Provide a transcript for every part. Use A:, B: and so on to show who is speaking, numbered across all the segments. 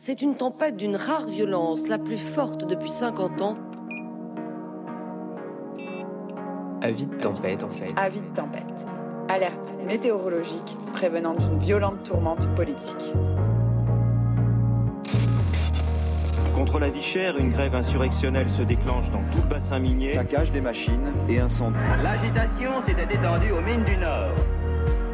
A: C'est une tempête d'une rare violence, la plus forte depuis 50 ans.
B: Avis de tempête, en fait.
C: Avis de tempête. Alerte météorologique prévenant d'une violente tourmente politique.
D: Contre la vie chère, une grève insurrectionnelle se déclenche dans tout le bassin minier.
E: Saccage des machines et incendie.
F: L'agitation s'était étendue aux mines du Nord.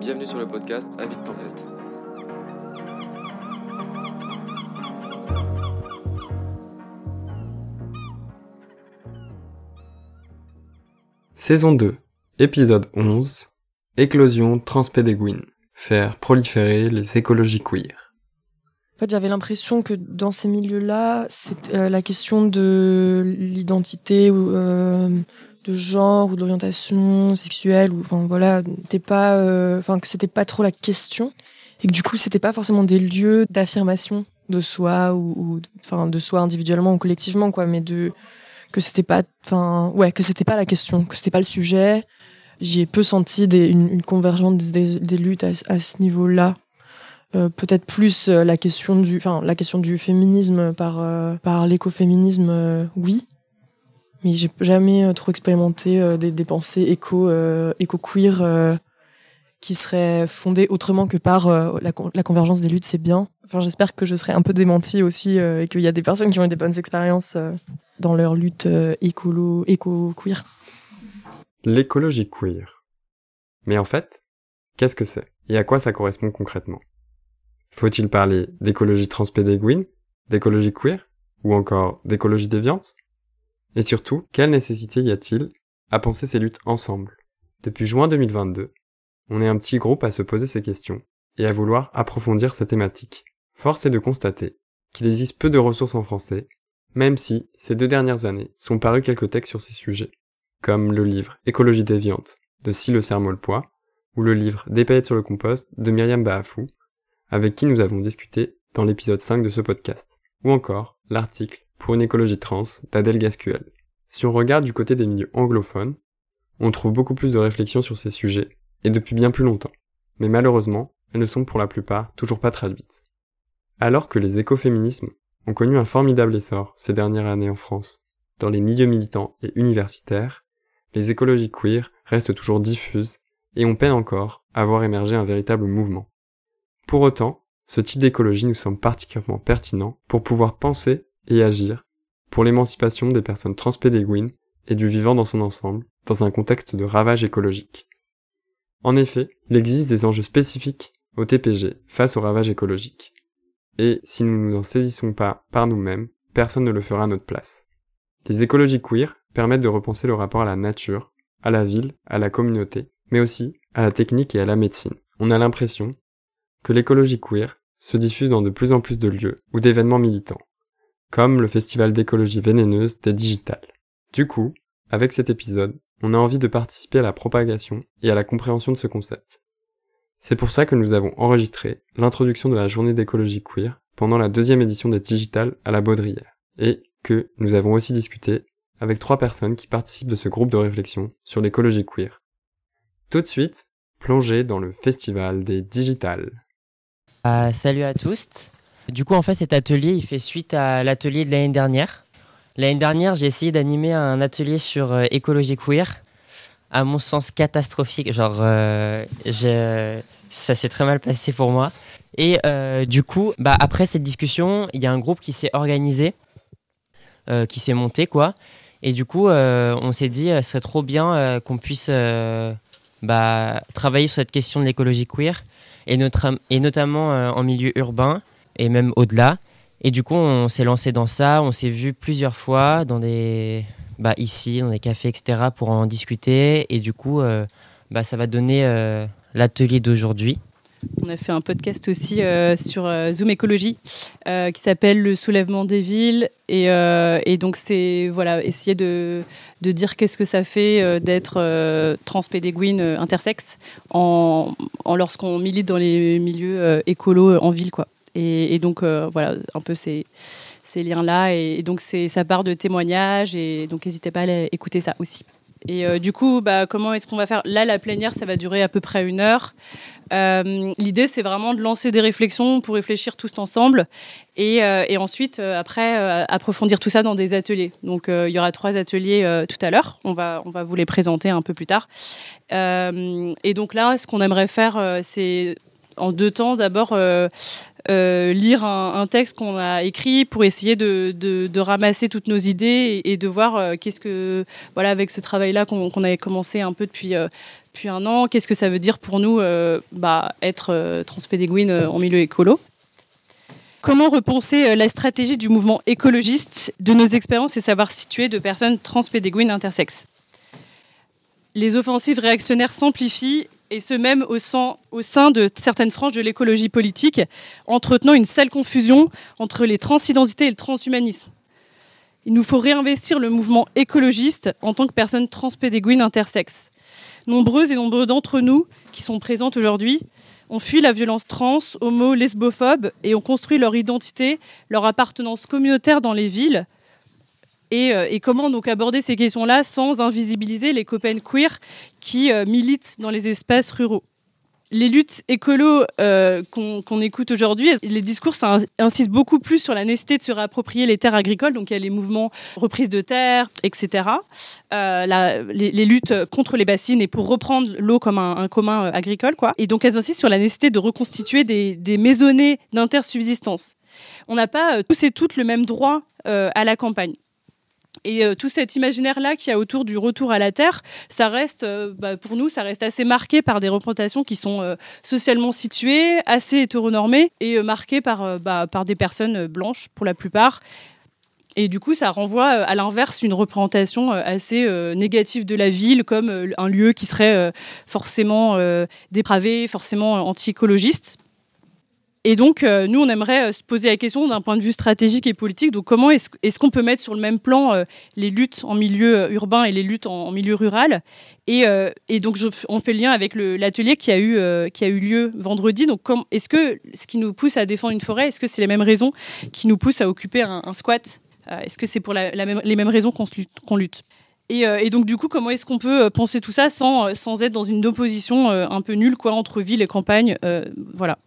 G: Bienvenue sur le podcast Avis de tempête.
H: Saison 2, épisode 11 Éclosion transpédéguine. Faire proliférer les écologies queer.
I: En fait, j'avais l'impression que dans ces milieux-là, c'est euh, la question de l'identité ou euh, de genre ou d'orientation sexuelle ou enfin voilà, pas euh, enfin que c'était pas trop la question et que du coup, c'était pas forcément des lieux d'affirmation de soi ou enfin de soi individuellement ou collectivement quoi, mais de que c'était pas enfin ouais, que c'était pas la question, que c'était pas le sujet. J'ai peu senti des, une, convergence des, luttes à, ce niveau-là euh, peut-être plus euh, la question du enfin la question du féminisme par par l'écoféminisme oui mais j'ai jamais trop expérimenté des, des, pensées éco éco queer qui seraient fondées autrement que par la, la, convergence des luttes c'est bien. Enfin j'espère que je serai un peu démentie aussi et qu'il y a des personnes qui ont eu des bonnes expériences dans leur lutte écolo éco queer
H: l'écologie queer. Mais en fait qu'est-ce que c'est? Et à quoi ça correspond concrètement? Faut-il parler d'écologie transpédéguine, d'écologie queer, ou encore d'écologie déviante? Et surtout, quelle nécessité y a-t-il à penser ces luttes ensemble? Depuis juin 2022, on est un petit groupe à se poser ces questions et à vouloir approfondir ces thématiques. Force est de constater qu'il existe peu de ressources en français, même si, ces deux dernières années, sont parus quelques textes sur ces sujets, comme le livre Écologie déviante de Sile Sermolpois, ou le livre Des paillettes sur le compost de Myriam Bahafou, avec qui nous avons discuté dans l'épisode 5 de ce podcast, ou encore l'article Pour une écologie trans d'Adèle Gascuel. Si on regarde du côté des milieux anglophones, on trouve beaucoup plus de réflexions sur ces sujets, et depuis bien plus longtemps. Mais malheureusement, elles ne sont pour la plupart toujours pas traduites. Alors que les écoféminismes ont connu un formidable essor ces dernières années en France, dans les milieux militants et universitaires, les écologies queer restent toujours diffuses et on peine encore à voir émerger un véritable mouvement. Pour autant, ce type d'écologie nous semble particulièrement pertinent pour pouvoir penser et agir pour l'émancipation des personnes transpédéguines et du vivant dans son ensemble, dans un contexte de ravage écologique. En effet, il existe des enjeux spécifiques au TPG face au ravage écologique. Et si nous ne nous en saisissons pas par nous-mêmes, personne ne le fera à notre place. Les écologies queer permettent de repenser le rapport à la nature, à la ville, à la communauté, mais aussi à la technique et à la médecine. On a l'impression que l'écologie queer se diffuse dans de plus en plus de lieux ou d'événements militants, comme le festival d'écologie vénéneuse des digitales. Du coup, avec cet épisode, on a envie de participer à la propagation et à la compréhension de ce concept. C'est pour ça que nous avons enregistré l'introduction de la journée d'écologie queer pendant la deuxième édition des digitales à la Baudrière, et que nous avons aussi discuté avec trois personnes qui participent de ce groupe de réflexion sur l'écologie queer. Tout de suite, plongez dans le festival des digitales.
J: Euh, salut à tous. Du coup, en fait, cet atelier, il fait suite à l'atelier de l'année dernière. L'année dernière, j'ai essayé d'animer un atelier sur euh, écologie queer. À mon sens, catastrophique. Genre, euh, ça s'est très mal passé pour moi. Et euh, du coup, bah, après cette discussion, il y a un groupe qui s'est organisé, euh, qui s'est monté, quoi. Et du coup, on s'est dit, ce serait trop bien qu'on puisse bah, travailler sur cette question de l'écologie queer et, notre, et notamment en milieu urbain et même au-delà. Et du coup, on s'est lancé dans ça, on s'est vu plusieurs fois dans des, bah, ici, dans des cafés, etc., pour en discuter. Et du coup, euh, bah, ça va donner euh, l'atelier d'aujourd'hui.
K: On a fait un podcast aussi euh, sur Zoom Écologie qui s'appelle Le soulèvement des villes. Et, donc, c'est voilà, essayer de, de dire qu'est-ce que ça fait d'être transpédéguine intersexe en lorsqu'on milite dans les milieux écolos en ville. Quoi. Et, donc, voilà, un peu ces, liens-là. Et, donc, ça part de témoignages. Et donc, n'hésitez pas à aller écouter ça aussi. Et euh, du coup, bah, comment est-ce qu'on va faire? Là, la plénière, ça va durer à peu près une heure. Euh, L'idée, c'est vraiment de lancer des réflexions pour réfléchir tous ensemble et, euh, ensuite, euh, après, euh, approfondir tout ça dans des ateliers. Donc, il y aura trois ateliers tout à l'heure. On va, on va vous les présenter un peu plus tard. et donc là, ce qu'on aimerait faire, c'est en deux temps. D'abord, euh, lire un, texte qu'on a écrit pour essayer de, ramasser toutes nos idées et, de voir euh, qu'est-ce que, voilà, avec ce travail-là qu'on qu avait commencé un peu depuis, euh, depuis un an, qu'est-ce que ça veut dire pour nous euh, bah, être euh, transpédéguine en milieu écolo? Comment repenser la stratégie du mouvement écologiste de nos expériences et savoir situer de personnes transpédéguines intersexes Les offensives réactionnaires s'amplifient et ce même au sein, de certaines franges de l'écologie politique, entretenant une sale confusion entre les transidentités et le transhumanisme. Il nous faut réinvestir le mouvement écologiste en tant que personnes transpédéguines intersexes. Nombreuses et nombreux d'entre nous qui sont présentes aujourd'hui ont fui la violence trans, homo, lesbophobe et ont construit leur identité, leur appartenance communautaire dans les villes, et, euh, et, comment donc aborder ces questions-là sans invisibiliser les copains queer qui euh, militent dans les espaces ruraux? Les luttes écolo euh, qu'on qu écoute aujourd'hui, les discours insistent beaucoup plus sur la nécessité de se réapproprier les terres agricoles. Donc il y a les mouvements reprise de terre, etc. Les, luttes contre les bassines et pour reprendre l'eau comme un, un, commun agricole, quoi. Et donc elles insistent sur la nécessité de reconstituer des, des maisonnées d'intersubsistance. On n'a pas tous et toutes le même droit à la campagne. Et euh, tout cet imaginaire-là qu'il y a autour du retour à la Terre, ça reste, euh, bah, pour nous, ça reste assez marqué par des représentations qui sont euh, socialement situées, assez hétéronormées et marquées par, bah, par des personnes blanches pour la plupart. Et du coup, ça renvoie à l'inverse une représentation assez négative de la ville comme un lieu qui serait forcément dépravé, forcément anti-écologiste. Et donc, euh, nous, on aimerait euh, se poser la question d'un point de vue stratégique et politique. Donc, comment est-ce est qu'on peut mettre sur le même plan euh, les luttes en milieu urbain et les luttes en, milieu rural? Et, donc, on fait le lien avec l'atelier qui, a eu, lieu vendredi. Donc, est-ce que ce qui nous pousse à défendre une forêt, est-ce que c'est les mêmes raisons qui nous poussent à occuper un, squat? Est-ce que c'est pour les mêmes raisons qu'on qu lutte et, donc du coup, comment est-ce qu'on peut penser tout ça sans, sans être dans une opposition un peu nulle quoi entre ville et campagne? Voilà.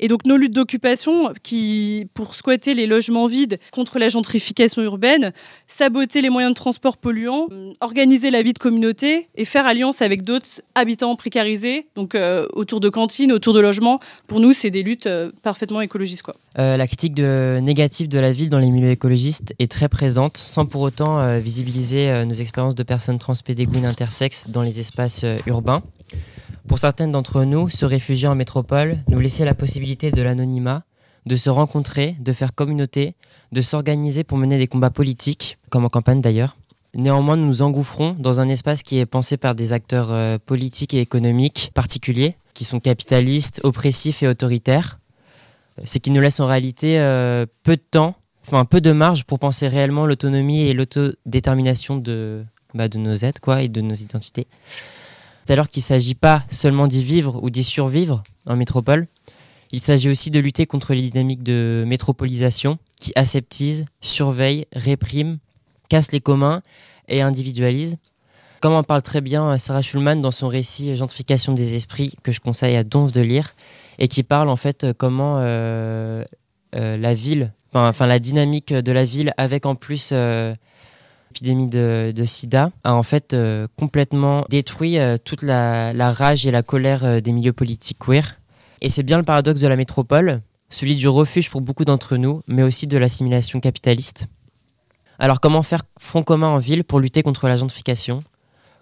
K: Et donc nos luttes d'occupation qui pour squatter les logements vides contre la gentrification urbaine, saboter les moyens de transport polluants, organiser la vie de communauté et faire alliance avec d'autres habitants précarisés, donc euh, autour de cantines, autour de logements, pour nous c'est des luttes euh, parfaitement écologistes quoi.
J: Euh, la critique négative de la ville dans les milieux écologistes est très présente, sans pour autant euh, visibiliser euh, nos expériences de personnes transpédéguines intersexes dans les espaces euh, urbains. Pour certaines d'entre nous, se réfugier en métropole nous laissait la possibilité de l'anonymat, de se rencontrer, de faire communauté, de s'organiser pour mener des combats politiques, comme en campagne d'ailleurs. Néanmoins, nous nous engouffrons dans un espace qui est pensé par des acteurs euh, politiques et économiques particuliers, qui sont capitalistes, oppressifs et autoritaires. C'est qui nous laisse en réalité euh, peu de temps, enfin peu de marge pour penser réellement l'autonomie et l'autodétermination de, bah, de nos êtres quoi, et de nos identités alors qu'il ne s'agit pas seulement d'y vivre ou d'y survivre en métropole, il s'agit aussi de lutter contre les dynamiques de métropolisation qui aseptisent, surveillent, répriment, cassent les communs et individualisent. Comme en parle très bien Sarah Schulman dans son récit Gentrification des esprits, que je conseille à Donf de lire, et qui parle en fait comment euh, euh, la ville, enfin la dynamique de la ville avec en plus euh, l'épidémie de, sida a en fait euh, complètement détruit euh, toute la, la, rage et la colère euh, des milieux politiques queer. Et c'est bien le paradoxe de la métropole, celui du refuge pour beaucoup d'entre nous, mais aussi de l'assimilation capitaliste. Alors comment faire front commun en ville pour lutter contre la gentrification?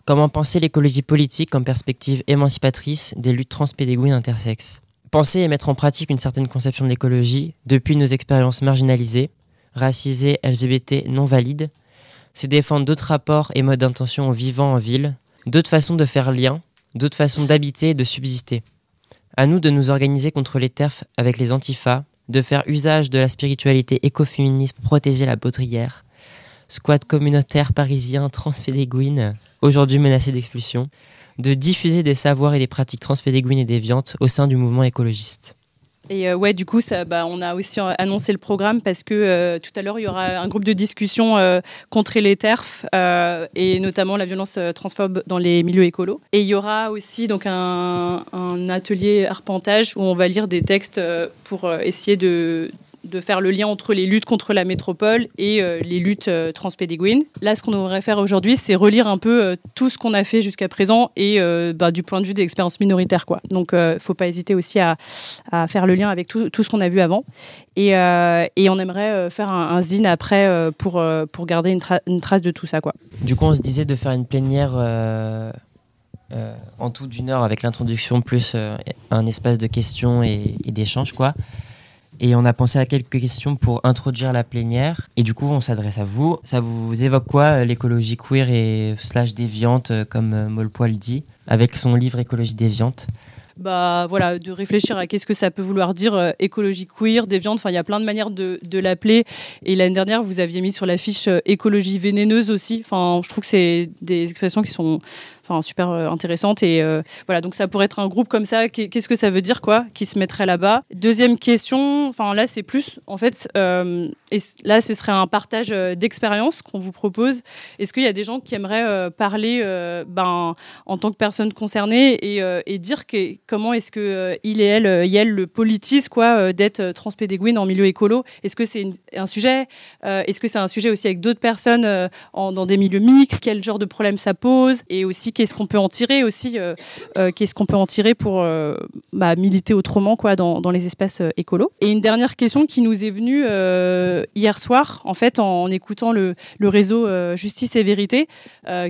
J: Comment penser l'écologie politique comme perspective émancipatrice des luttes transpédéguines intersexes Penser et mettre en pratique une certaine conception de l'écologie depuis nos expériences marginalisées, racisées, LGBT, non valides, c'est défendre d'autres rapports et modes d'intention aux vivants en ville, d'autres façons de faire lien, d'autres façons d'habiter et de subsister. À nous de nous organiser contre les TERF avec les antifas, de faire usage de la spiritualité écoféministe pour protéger la baudrière. Squat communautaire parisien transpédéguine, aujourd'hui menacé d'expulsion, de diffuser des savoirs et des pratiques transpédéguines et déviantes au sein du mouvement écologiste.
K: Et euh, ouais, du coup, bah, on a aussi annoncé le programme parce que euh, tout à l'heure, il y aura un groupe de discussion euh, contre les TERF et notamment la violence transphobe dans les milieux écolos. Et il y aura aussi donc un atelier arpentage où on va lire des textes pour essayer de, de faire le lien entre les luttes contre la métropole et euh, les luttes euh, transpédéguines. Là, ce qu'on devrait faire aujourd'hui, c'est relire un peu euh, tout ce qu'on a fait jusqu'à présent et bah, du point de vue des expériences minoritaires. Quoi. Donc, il ne faut pas hésiter aussi à, faire le lien avec tout, ce qu'on a vu avant. Et, on aimerait faire un, zine après pour, pour garder une, trace de tout ça. Quoi.
J: Du coup, on se disait de faire une plénière en tout d'une heure avec l'introduction plus un espace de questions et, et d'échanges. quoi. Et on a pensé à quelques questions pour introduire la plénière. Et du coup, on s'adresse à vous. Ça vous évoque quoi euh, l'écologie queer et slash déviante, euh, comme euh, Molpoil dit, avec son livre Écologie déviante?
K: Bah voilà, de réfléchir à qu'est-ce que ça peut vouloir dire écologie queer, déviante. Enfin, il y a plein de manières de, de l'appeler. Et l'année dernière, vous aviez mis sur l'affiche écologie vénéneuse aussi. Enfin, je trouve que c'est des expressions qui sont enfin super euh, intéressante et euh, voilà. Donc ça pourrait être un groupe comme ça. Qu'est-ce que ça veut dire quoi qui se mettrait là-bas? Deuxième question. Enfin là c'est plus en fait euh, et là ce serait un partage d'expérience qu'on vous propose. Est-ce qu'il y a des gens qui aimeraient parler ben en tant que personne concernée et, dire que, comment est-ce que il et elle y elle le politise quoi d'être transpédéguine en milieu écolo? Est-ce que c'est un sujet est-ce que c'est un sujet aussi avec d'autres personnes en, dans des milieux mixtes? Quel genre de problème ça pose? Et aussi qu'est-ce qu'on peut en tirer aussi euh, euh, Qu'est-ce qu'on peut en tirer pour euh, bah, militer autrement quoi, dans, les espaces écolos Et une dernière question qui nous est venue hier soir, en fait, en, écoutant le, réseau Justice et Vérité,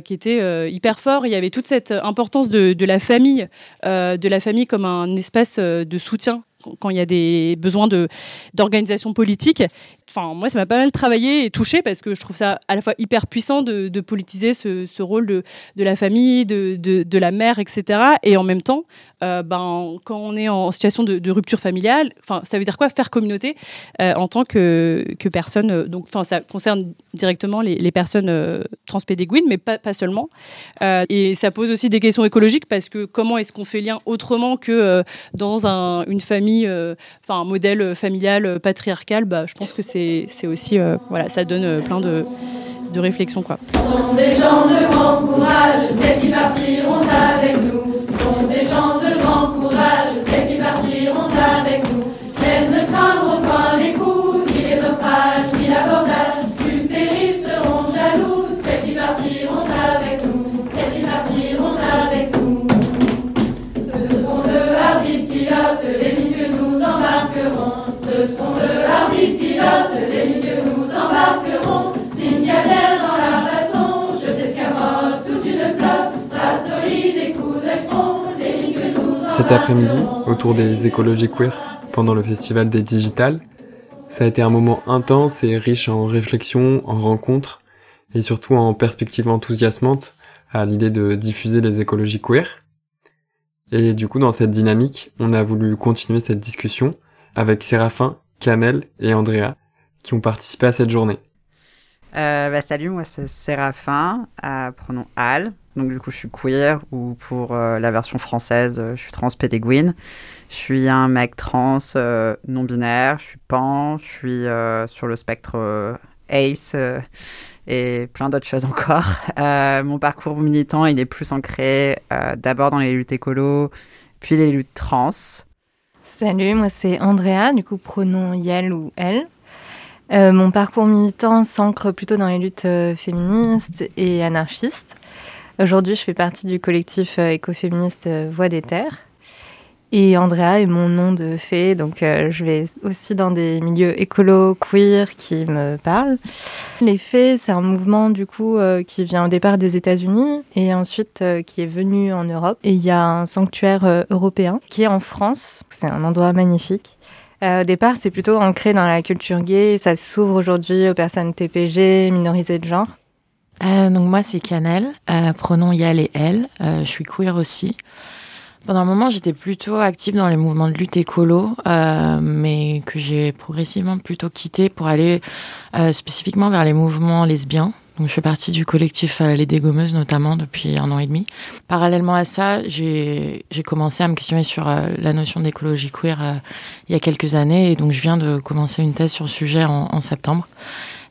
K: qui était hyper fort. Il y avait toute cette importance de, de la famille, de la famille comme un espace de soutien quand il y a des besoins de d'organisation politique. Enfin, moi, ça m'a pas mal travaillé et touché parce que je trouve ça à la fois hyper puissant de, politiser ce, rôle de, la famille, de, la mère, etc. Et en même temps, euh, ben, quand on est en situation de, rupture familiale, enfin, ça veut dire quoi faire communauté euh, en tant que, personne. Euh, donc, enfin, ça concerne directement les, personnes euh, transpédéguines, mais pas, pas seulement. et ça pose aussi des questions écologiques parce que comment est-ce qu'on fait lien autrement que dans un, une famille, enfin, un modèle familial patriarcal? Bah, Je pense que c'est aussi, voilà, ça donne plein de de réflexion quoi.
L: Ce sont des gens de grand courage, celles qui partiront avec nous. Ce sont des gens de grand courage,
H: Cet après-midi, autour des écologies queer, pendant le festival des Digitales, ça a été un moment intense et riche en réflexions, en rencontres, et surtout en perspectives enthousiasmantes à l'idée de diffuser les écologies queer. Et du coup, dans cette dynamique, on a voulu continuer cette discussion avec Séraphin, Canel et Andrea, qui ont participé à cette journée.
M: Euh, bah, salut, moi c'est Séraphin, euh, Al. Donc du coup je suis queer ou pour euh, la version française je suis transpédéguine. Je suis un mec trans non binaire, je suis pan, je suis sur le spectre ACE et plein d'autres choses encore. mon parcours militant il est plus ancré d'abord dans les luttes écolo, puis les luttes trans.
N: Salut, moi c'est Andrea, du coup pronom Yel ou Elle. Euh, mon parcours militant s'ancre plutôt dans les luttes euh, féministes et anarchistes. Aujourd'hui, je fais partie du collectif euh, écoféministe Voix des Terres. Et Andrea est mon nom de fée, donc je vais aussi dans des milieux écolo, queer qui me parlent. Les fées, c'est un mouvement du coup qui vient au départ des États-Unis et ensuite qui est venu en Europe. Et il y a un sanctuaire européen qui est en France. C'est un endroit magnifique. Euh, au départ, c'est plutôt ancré dans la culture gay. Ça s'ouvre aujourd'hui aux personnes TPG, minorisées de genre.
O: Euh, donc moi, c'est Canel, euh, pronom Yal et Elle. je suis queer aussi.
I: Pendant un moment, j'étais plutôt active dans les mouvements de lutte écolo, euh, mais que j'ai progressivement plutôt quitté pour aller euh, spécifiquement vers les mouvements lesbiens. Donc, je fais partie du collectif euh, Les Dégommeuses, notamment, depuis un an et demi. Parallèlement à ça, j'ai commencé à me questionner sur euh, la notion d'écologie queer euh, il y a quelques années. Et donc, je viens de commencer une thèse sur le sujet en, en septembre.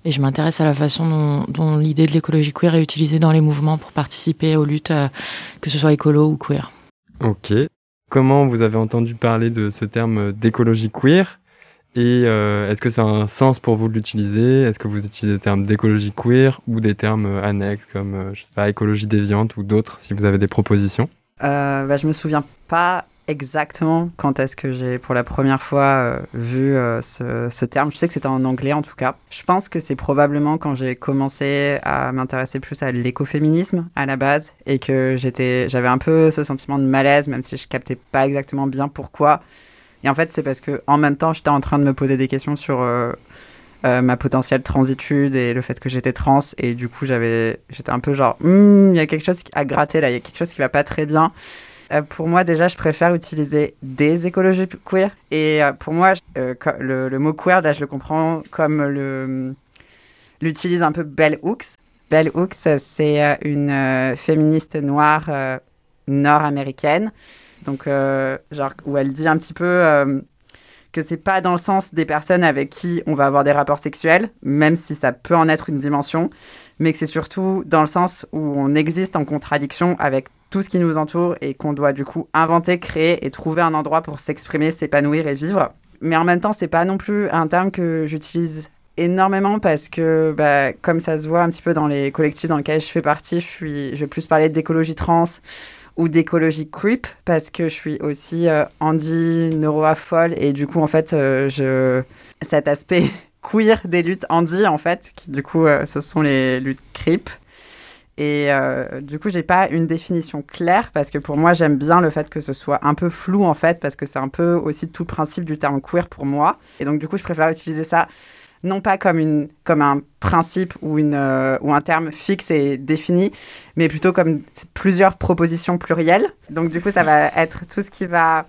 I: Et je m'intéresse à la façon dont, dont l'idée de l'écologie queer est utilisée dans les mouvements pour participer aux luttes, que ce soit écolo ou queer.
H: Ok. Comment vous avez entendu parler de ce terme d'écologie queer? Et euh, est-ce que ça a un sens pour vous de l'utiliser? Est-ce que vous utilisez des termes d'écologie queer ou des termes euh, annexes comme, euh, je sais pas, écologie déviante ou d'autres si vous avez des propositions?
M: Euh, bah, Je me souviens pas exactement quand est-ce que j'ai pour la première fois euh, vu euh, ce, terme? Je sais que c'était en anglais en tout cas. Je pense que c'est probablement quand j'ai commencé à m'intéresser plus à l'écoféminisme à la base et que j'avais un peu ce sentiment de malaise, même si je captais pas exactement bien pourquoi. Et en fait, c'est parce que en même temps, j'étais en train de me poser des questions sur euh, ma potentielle transitude et le fait que j'étais trans. Et du coup, j'étais un peu genre, il y a quelque chose à gratter là, il y a quelque chose qui va pas très bien. Euh, pour moi, déjà, je préfère utiliser des écologies queer. Et euh, pour moi, euh, le, mot queer, là, je le comprends comme le l'utilise un peu Bell Hooks. Bell Hooks, c'est une féministe noire nord-américaine. Donc, genre, où elle dit un petit peu que c'est pas dans le sens des personnes avec qui on va avoir des rapports sexuels, même si ça peut en être une dimension, mais que c'est surtout dans le sens où on existe en contradiction avec tout ce qui nous entoure et qu'on doit du coup inventer, créer et trouver un endroit pour s'exprimer, s'épanouir et vivre. Mais en même temps, c'est pas non plus un terme que j'utilise énormément parce que, bah, comme ça se voit un petit peu dans les collectifs dans lesquels je fais partie, je, vais plus parler d'écologie trans ou d'écologie creep parce que je suis aussi euh, Andy et du coup, en fait, euh, je... cet aspect queer des luttes Andy, en fait, qui du coup, euh, ce sont les luttes creep. Et euh, du coup, j'ai pas une définition claire parce que pour moi, j'aime bien le fait que ce soit un peu flou en fait, parce que c'est un peu aussi tout le principe du terme queer pour moi. Et donc, du coup, je préfère utiliser ça non pas comme, une, comme un principe ou, une, euh, ou un terme fixe et défini, mais plutôt comme plusieurs propositions plurielles. Donc, du coup, ça va être tout ce qui va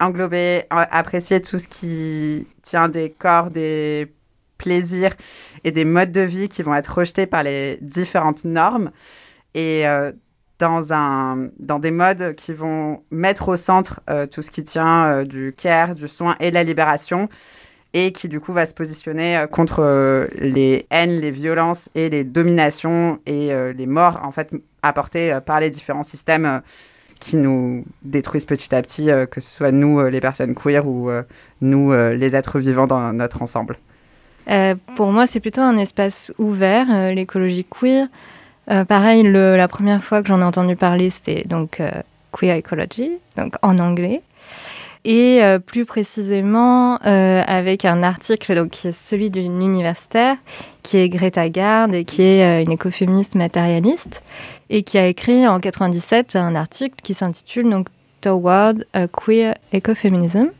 M: englober, apprécier tout ce qui tient des corps, des plaisirs et des modes de vie qui vont être rejetés par les différentes normes et euh, dans, un, dans des modes qui vont mettre au centre euh, tout ce qui tient euh, du care, du soin et de la libération et qui du coup va se positionner contre les haines, les violences et les dominations et les morts en fait apportées par les différents systèmes qui nous détruisent petit à petit, que ce soit nous les personnes queer ou nous les êtres vivants dans notre ensemble.
N: Euh, pour moi, c'est plutôt un espace ouvert, euh, l'écologie queer. Euh, pareil, la première fois que j'en ai entendu parler, c'était donc queer ecology, donc en anglais. Et plus précisément, avec un article donc, qui est celui d'une universitaire, qui est Greta Gard, et qui est une écoféministe matérialiste, et qui a écrit en 97 un article qui s'intitule Toward Queer Ecofeminism.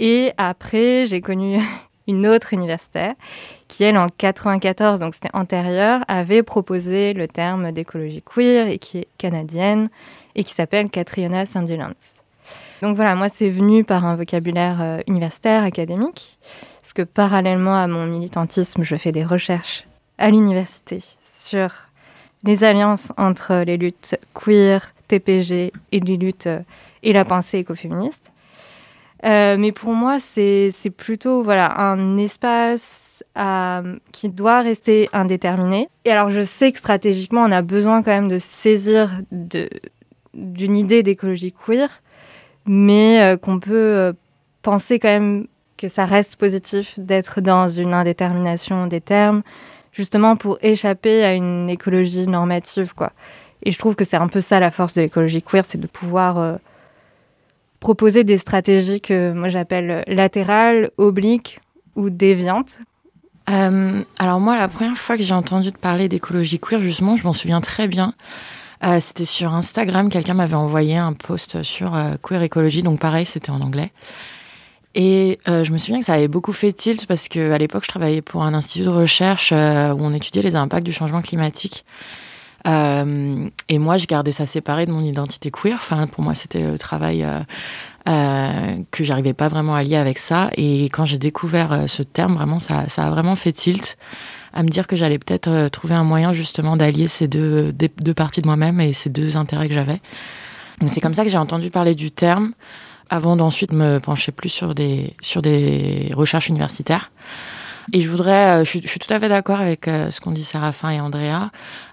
N: Et après, j'ai connu une autre universitaire qui, elle, en 94, donc c'était antérieur, avait proposé le terme d'écologie queer et qui est canadienne et qui s'appelle Catriona Sandilands. Donc voilà, moi, c'est venu par un vocabulaire euh, universitaire, académique, parce que parallèlement à mon militantisme, je fais des recherches à l'université sur les alliances entre les luttes queer, TPG et les luttes euh, et la pensée écoféministe. Euh, mais pour moi, c'est plutôt voilà, un espace euh, qui doit rester indéterminé. Et alors, je sais que stratégiquement, on a besoin quand même de saisir d'une idée d'écologie queer, mais euh, qu'on peut euh, penser quand même que ça reste positif d'être dans une indétermination des termes, justement pour échapper à une écologie normative. quoi. Et je trouve que c'est un peu ça la force de l'écologie queer, c'est de pouvoir proposer des stratégies que moi j'appelle latérales, obliques ou déviantes.
I: Euh, alors moi, la première fois que j'ai entendu parler d'écologie queer, justement, je m'en souviens très bien. Euh, c'était sur Instagram, quelqu'un m'avait envoyé un post sur euh, queer écologie, donc pareil, c'était en anglais. Et euh, je me souviens que ça avait beaucoup fait tilt parce qu'à l'époque, je travaillais pour un institut de recherche euh, où on étudiait les impacts du changement climatique
O: Euh, et moi, je gardais ça séparé de mon identité queer. Enfin, pour moi, c'était le travail euh, euh, que j'arrivais pas vraiment à lier avec ça. Et quand j'ai découvert euh, ce terme, vraiment, ça, ça a vraiment fait tilt à me dire que j'allais peut-être trouver un moyen justement d'allier ces deux, deux parties de moi-même et ces deux intérêts que j'avais. C'est comme ça que j'ai entendu parler du terme avant d'ensuite me pencher plus sur des, sur des recherches universitaires. Et je voudrais, euh, je suis, tout à fait d'accord avec euh, ce qu'ont dit Séraphin et Andrea.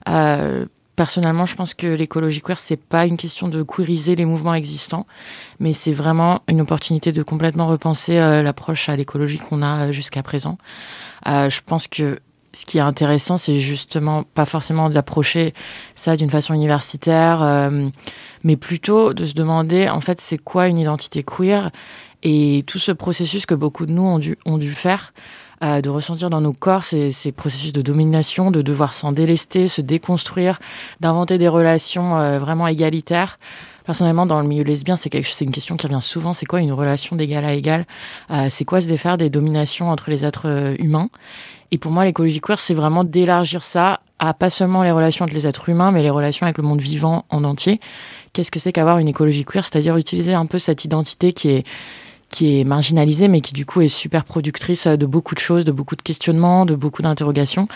O: Euh, personnellement, je pense que l'écologie queer, c'est pas une question de queeriser les mouvements existants, mais c'est vraiment une opportunité de complètement repenser l'approche à l'écologie qu'on a jusqu'à présent. Je pense que ce qui est intéressant, c'est justement pas forcément d'approcher ça d'une façon universitaire, mais plutôt de se demander en fait c'est quoi une identité queer et tout ce processus que beaucoup de nous ont dû faire, euh, de ressentir dans nos corps ces, ces processus de domination, de devoir s'en délester, se déconstruire, d'inventer des relations euh, vraiment égalitaires. Personnellement, dans le milieu lesbien, c'est une question qui revient souvent. C'est quoi une relation d'égal à égal? Euh, C'est quoi se défaire des dominations entre les êtres euh, humains? Et pour moi, l'écologie queer, c'est vraiment d'élargir ça à pas seulement les relations entre les êtres humains, mais les relations avec le monde vivant en entier. Qu'est-ce que c'est qu'avoir une écologie queer? C'est-à-dire utiliser un peu cette identité qui est qui est marginalisée, mais qui du coup est super productrice de beaucoup de choses, de beaucoup de questionnements, de beaucoup d'interrogations,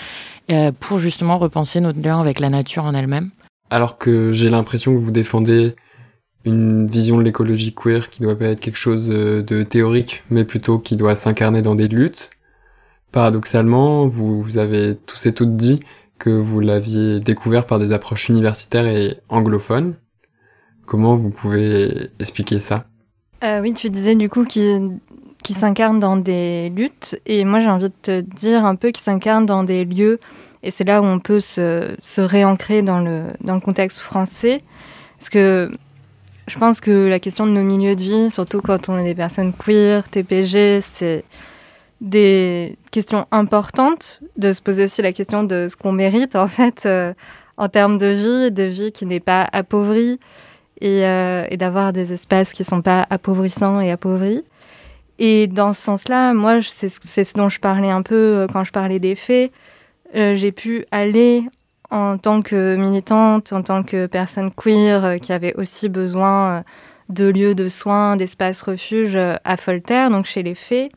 O: euh, pour justement repenser notre lien avec la nature en elle-même.
H: Alors que j'ai l'impression que vous défendez une vision de l'écologie queer qui doit pas être quelque chose euh, de théorique, mais plutôt qui doit s'incarner dans des luttes. Paradoxalement, vous avez tous et toutes dit que vous l'aviez découvert par des approches universitaires et anglophones. Comment vous pouvez expliquer ça?
N: Euh, oui, tu disais du coup qu'il qui s'incarne dans des luttes. Et moi, j'ai envie de te dire un peu qu'il s'incarne dans des lieux. Et c'est là où on peut se, se réancrer dans le, dans le contexte français. Parce que je pense que la question de nos milieux de vie, surtout quand on est des personnes queer, TPG, c'est des questions importantes. De se poser aussi la question de ce qu'on mérite, en fait, euh, en termes de vie, de vie qui n'est pas appauvrie et, euh, et d'avoir des espaces qui ne sont pas appauvrissants et appauvris. Et dans ce sens-là, moi, c'est ce dont je parlais un peu euh, quand je parlais des faits. Euh, J'ai pu aller en tant que militante, en tant que personne queer qui avait aussi besoin de lieux de soins, d'espaces refuges à Folter, donc chez les fées.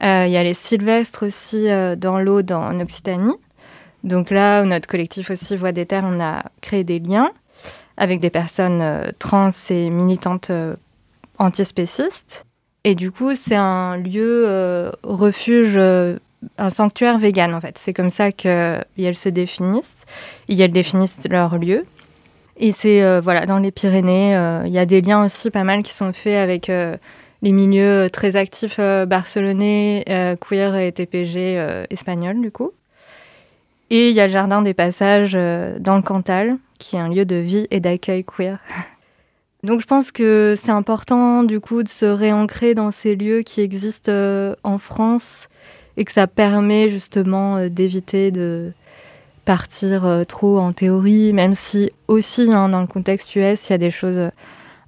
N: Il y a les Sylvestres aussi dans l'Aude en Occitanie. Donc là, notre collectif aussi Voix des Terres, on a créé des liens avec des personnes euh, trans et militantes euh, antispécistes. Et du coup, c'est un lieu euh, refuge, un sanctuaire vegan en fait. C'est comme ça qu'elles se définissent. Et elles définissent leur lieu. Et c'est voilà dans les Pyrénées. Il y a des liens aussi pas mal qui sont faits avec les milieux très actifs barcelonais, queer et TPG espagnols du coup. Et il y a le jardin des passages euh, dans le Cantal, qui est un lieu de vie et d'accueil queer. Donc je pense que c'est important du coup de se réancrer dans ces lieux qui existent euh, en France et que ça permet justement euh, d'éviter de partir trop en théorie, même si aussi hein, dans le contexte US il y a des choses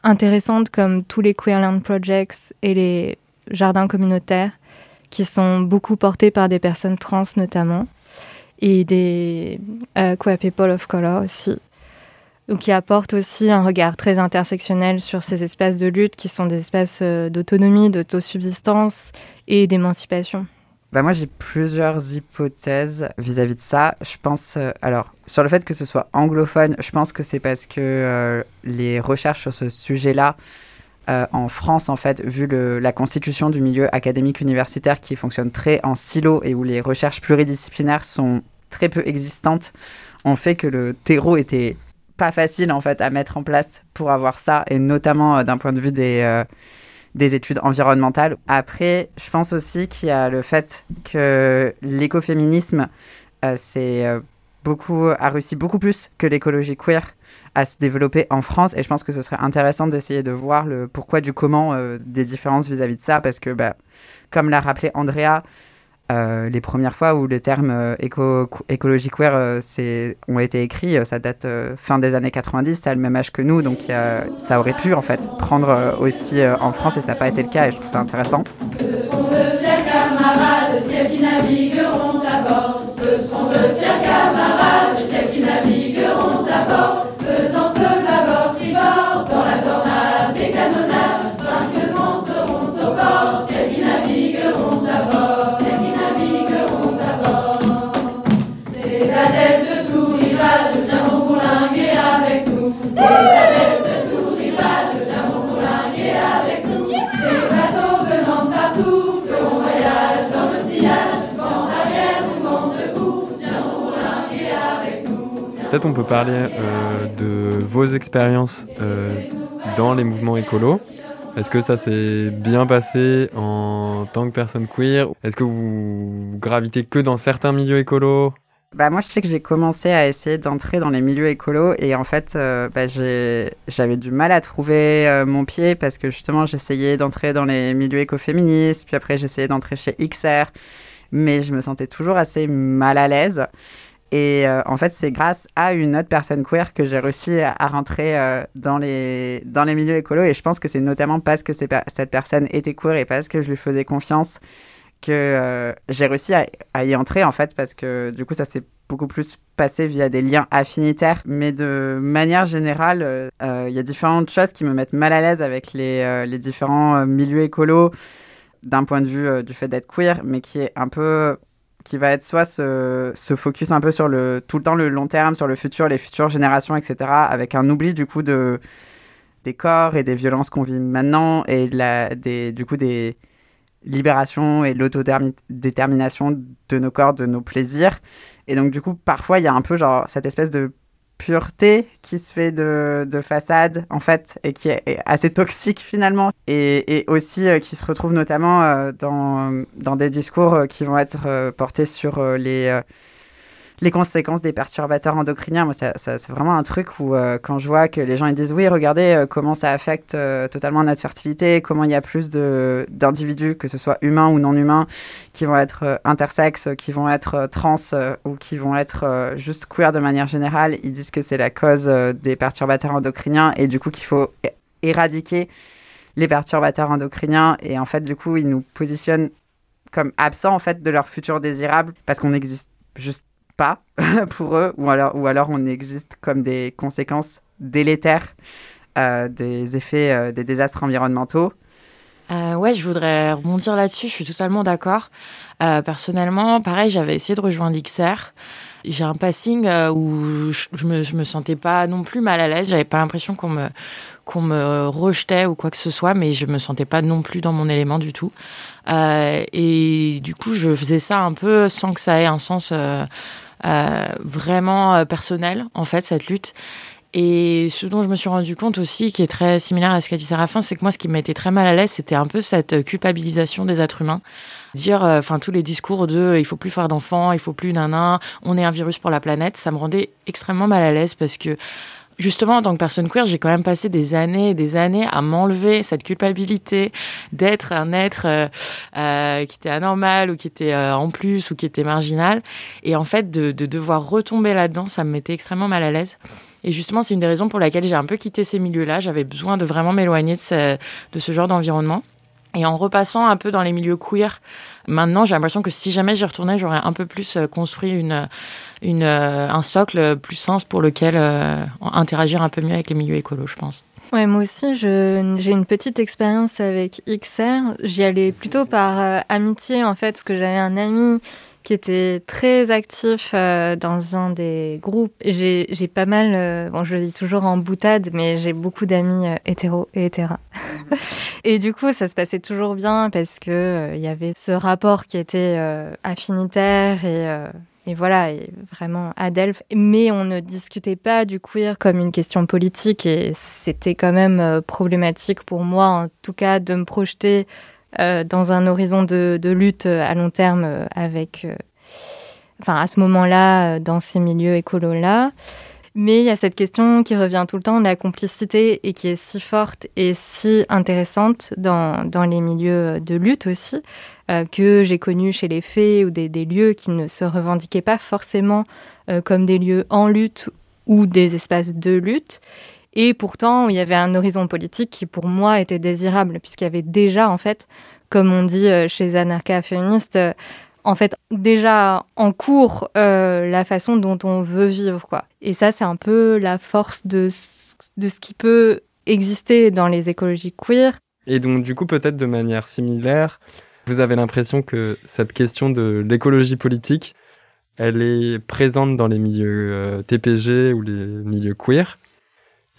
N: intéressantes comme tous les Queerland Projects et les jardins communautaires qui sont beaucoup portés par des personnes trans notamment et des euh, queer people of color aussi. Donc qui apportent aussi un regard très intersectionnel sur ces espaces de lutte qui sont des espaces euh, d'autonomie, d'autosubsistance et d'émancipation.
M: Bah moi j'ai plusieurs hypothèses vis-à-vis de ça. Je pense euh, alors sur le fait que ce soit anglophone, je pense que c'est parce que euh, les recherches sur ce sujet-là euh, en France en fait, vu la constitution du milieu académique universitaire qui fonctionne très en silo et où les recherches pluridisciplinaires sont très peu existantes, ont fait que le terreau était pas facile en fait à mettre en place pour avoir ça et notamment euh, d'un point de vue des euh, des études environnementales. Après, je pense aussi qu'il y a le fait que l'écoféminisme c'est beaucoup a réussi beaucoup plus que l'écologie queer à se développer en France. Et je pense que ce serait intéressant d'essayer de voir le pourquoi du comment euh, des différences vis-à-vis de ça. Parce que bah, comme l'a rappelé Andrea euh, les premières fois où le terme euh, éco écologie queer euh, ont été écrits, euh, ça date fin des années 90, ça a le même âge que nous, donc ça aurait pu en fait prendre aussi en France. Et ça n'a pas été le cas. Et je trouve ça intéressant.
H: Peut-être on peut parler euh, de vos expériences euh, dans les mouvements écolos. Est-ce que ça s'est bien passé en tant que personne queer? Est-ce que vous gravitez que dans certains milieux écolos?
M: Bah moi, je sais que j'ai commencé à essayer d'entrer dans les milieux écolos et en fait, euh, bah, j'avais du mal à trouver mon pied parce que justement, j'essayais d'entrer dans les milieux écoféministes, puis après, j'essayais d'entrer chez XR, mais je me sentais toujours assez mal à l'aise. Et euh, en fait, c'est grâce à une autre personne queer que j'ai réussi à, rentrer dans, les, dans les milieux écolos. Et je pense que c'est notamment parce que cette personne était queer et parce que je lui faisais confiance que euh, j'ai réussi à, y entrer en fait parce que du coup ça s'est beaucoup plus passé via des liens affinitaires mais de manière générale euh, euh, il y a différentes choses qui me mettent mal à l'aise avec les, les différents milieux écolos d'un point de vue du fait d'être queer mais qui est un peu qui va être soit ce, ce, focus un peu sur le tout le temps le long terme sur le futur les futures générations etc avec un oubli du coup de des corps et des violences qu'on vit maintenant et la, des, du coup des libération et l'autodétermination de nos corps, de nos plaisirs. Et donc, du coup, parfois, il y a un peu genre cette espèce de pureté qui se fait de, de façade, en fait, et qui est, assez toxique finalement. Et, et aussi euh, qui se retrouve notamment euh, dans, dans des discours euh, qui vont être portés sur les les conséquences des perturbateurs endocriniens. Moi, c'est vraiment un truc où, euh, quand je vois que les gens ils disent oui, regardez euh, comment ça affecte euh, totalement notre fertilité, comment il y a plus d'individus, que ce soit humains ou non humains, qui vont être intersexes, qui vont être trans ou qui vont être juste queer de manière générale, ils disent que c'est la cause des perturbateurs endocriniens et du coup qu'il faut éradiquer les perturbateurs endocriniens. Et en fait, du coup, ils nous positionnent comme absents en fait de leur futur désirable parce qu'on n'existe juste pas pour eux, ou alors, ou alors on existe comme des conséquences délétères euh, des effets euh, des désastres environnementaux.
O: Euh, ouais, je voudrais rebondir là-dessus, je suis totalement d'accord. personnellement, pareil, j'avais essayé de rejoindre XR. J'ai un passing où je, me, je me sentais pas non plus mal à l'aise, j'avais pas l'impression qu'on me, qu'on me rejetait ou quoi que ce soit, mais je me sentais pas non plus dans mon élément du tout. et du coup, je faisais ça un peu sans que ça ait un sens euh, vraiment euh, personnel, en fait, cette lutte. Et ce dont je me suis rendu compte aussi, qui est très similaire à ce qu'a dit Séraphin, c'est que moi, ce qui m'était très mal à l'aise, c'était un peu cette culpabilisation des êtres humains. Dire, euh, enfin, tous les discours de il faut plus faire d'enfants, il faut plus nanan, on est un virus pour la planète, ça me rendait extrêmement mal à l'aise parce que justement, en tant que personne queer, j'ai quand même passé des années et des années à m'enlever cette culpabilité d'être un être euh, euh, qui était anormal ou qui était euh, en plus ou qui était marginal. Et en fait, de, de devoir retomber là-dedans, ça me mettait extrêmement mal à l'aise. Et justement, c'est une des raisons pour laquelle j'ai un peu quitté ces milieux-là. J'avais besoin de vraiment m'éloigner de ce, de ce genre d'environnement. Et en repassant un peu dans les milieux queer, maintenant j'ai l'impression que si jamais j'y retournais, j'aurais un peu plus construit une, euh, un socle plus sens pour lequel euh, interagir un peu mieux avec les milieux écolos, je pense.
N: Ouais, moi aussi, j'ai une petite expérience avec XR. J'y allais plutôt par euh, amitié, en fait, parce que j'avais un ami qui était très actif dans un des groupes. J'ai pas mal, bon, je le dis toujours en boutade, mais j'ai beaucoup d'amis hétéros et hétéras. et du coup, ça se passait toujours bien parce que il y avait ce rapport qui était affinitaire et et voilà, et vraiment Adelph. Mais on ne discutait pas du queer comme une question politique et c'était quand même euh, problématique pour moi, en tout cas, de me projeter euh, dans un horizon de, lutte euh, à long terme avec, enfin, à ce moment-là, dans ces milieux écolos-là. Mais il y a cette question qui revient tout le temps, la complicité, et qui est si forte et si intéressante dans, les milieux de lutte aussi. Euh, que j'ai connus chez les fées ou des, lieux qui ne se revendiquaient pas forcément euh, comme des lieux en lutte ou des espaces de lutte. Et pourtant, il y avait un horizon politique qui, pour moi, était désirable, puisqu'il y avait déjà, en fait, comme on dit euh, chez Anarcha Féministe, en fait, déjà en cours la façon dont on veut vivre, quoi. Et ça, c'est un peu la force de, de ce qui peut exister dans les écologies queer.
H: Et donc, du coup, peut-être de manière similaire, vous avez l'impression que cette question de l'écologie politique, elle est présente dans les milieux euh, TPG ou les milieux queer?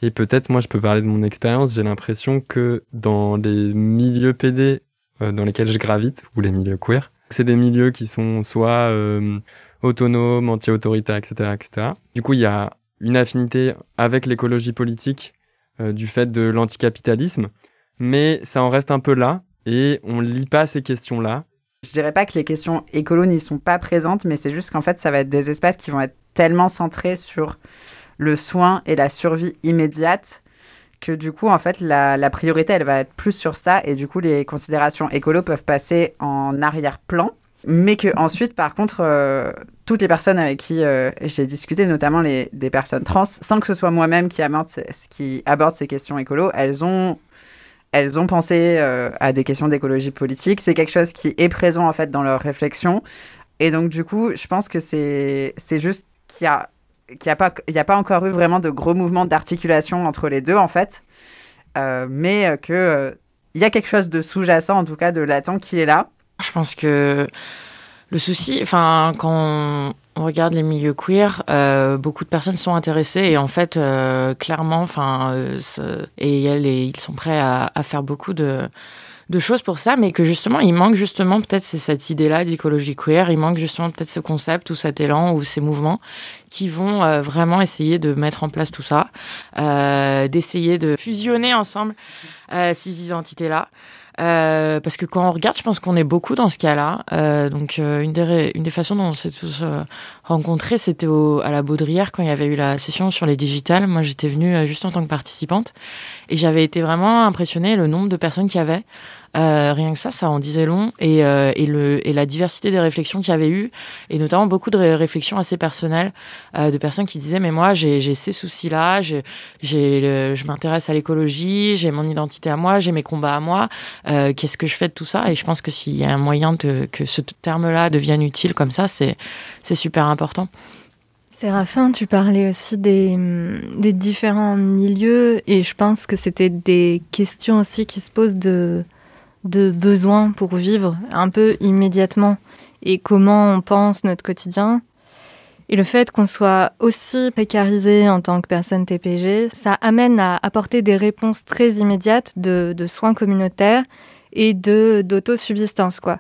H: Et peut-être, moi, je peux parler de mon expérience, j'ai l'impression que dans les milieux PD euh, dans lesquels je gravite, ou les milieux queer, c'est des milieux qui sont soit euh, autonomes, anti-autoritaires, etc., etc. Du coup, il y a une affinité avec l'écologie politique euh, du fait de l'anticapitalisme, mais ça en reste un peu là et on lit pas ces questions-là.
M: Je dirais pas que les questions écolo n'y sont pas présentes, mais c'est juste qu'en fait, ça va être des espaces qui vont être tellement centrés sur le soin et la survie immédiate que du coup, en fait, la, priorité, elle va être plus sur ça et du coup, les considérations écolo peuvent passer en arrière-plan. Mais que ensuite, par contre, euh, toutes les personnes avec qui euh, j'ai discuté, notamment les, des personnes trans, sans que ce soit moi-même qui aborde, qui aborde ces questions écolo, elles ont, elles ont pensé euh, à des questions d'écologie politique. C'est quelque chose qui est présent en fait dans leur réflexion. Et donc, du coup, je pense que c'est juste qu'il y a qu'il n'y a, pas, encore eu vraiment de gros mouvements d'articulation entre les deux, en fait, euh, mais qu'il euh, y a quelque chose de sous-jacent, en tout cas de latent, qui est là.
O: Je pense que le souci, enfin, quand on regarde les milieux queer, euh, beaucoup de personnes sont intéressées et en fait, clairement, enfin, et ils sont prêts à, faire beaucoup de de choses pour ça, mais que justement, il manque justement peut-être cette idée-là d'écologie queer, il manque justement peut-être ce concept ou cet élan ou ces mouvements qui vont euh, vraiment essayer de mettre en place tout ça, euh, d'essayer de fusionner ensemble euh, ces identités-là. Parce que quand on regarde, je pense qu'on est beaucoup dans ce cas-là. Donc, une, des, une des façons dont on s'est tous rencontrés, c'était à la Baudrière quand il y avait eu la session sur les digitales. Moi, j'étais venue juste en tant que participante et j'avais été vraiment impressionnée le nombre de personnes qu'il y avait. Euh, rien que ça, ça en disait long. Et, euh, et, le, et la diversité des réflexions qu'il y avait eu, et notamment beaucoup de réflexions assez personnelles, euh, de personnes qui disaient Mais moi, j'ai ces soucis-là, je m'intéresse à l'écologie, j'ai mon identité à moi, j'ai mes combats à moi. Qu'est-ce que je fais de tout ça? Et je pense que s'il y a un moyen de, que ce terme-là devienne utile comme ça, c'est super important.
N: Séraphin, tu parlais aussi des, des, différents milieux et je pense que c'était des questions aussi qui se posent de, de besoins pour vivre un peu immédiatement et comment on pense notre quotidien. Et le fait qu'on soit aussi précarisé en tant que personne TPG, ça amène à apporter des réponses très immédiates de, soins communautaires et de d'autosubsistance quoi.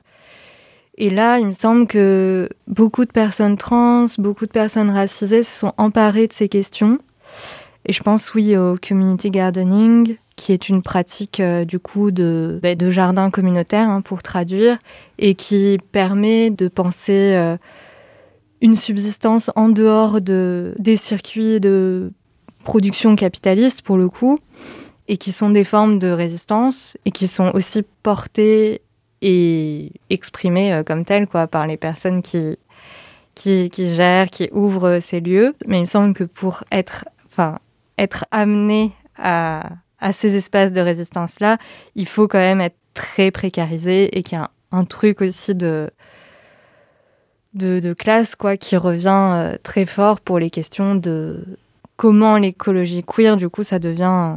N: Et là, il me semble que beaucoup de personnes trans, beaucoup de personnes racisées se sont emparées de ces questions. Et je pense oui au community gardening, qui est une pratique euh, du coup de, bah, de jardin communautaire hein, pour traduire, et qui permet de penser euh, une subsistance en dehors de, des circuits de production capitaliste pour le coup, et qui sont des formes de résistance, et qui sont aussi portées et exprimées euh, comme telles quoi, par les personnes qui, qui, qui, gèrent, qui ouvrent ces lieux. Mais il me semble que pour être, être amené à à ces espaces de résistance-là, il faut quand même être très précarisé et qu'il y a un, truc aussi de, de, classe quoi, qui revient euh, très fort pour les questions de comment l'écologie queer, du coup, ça devient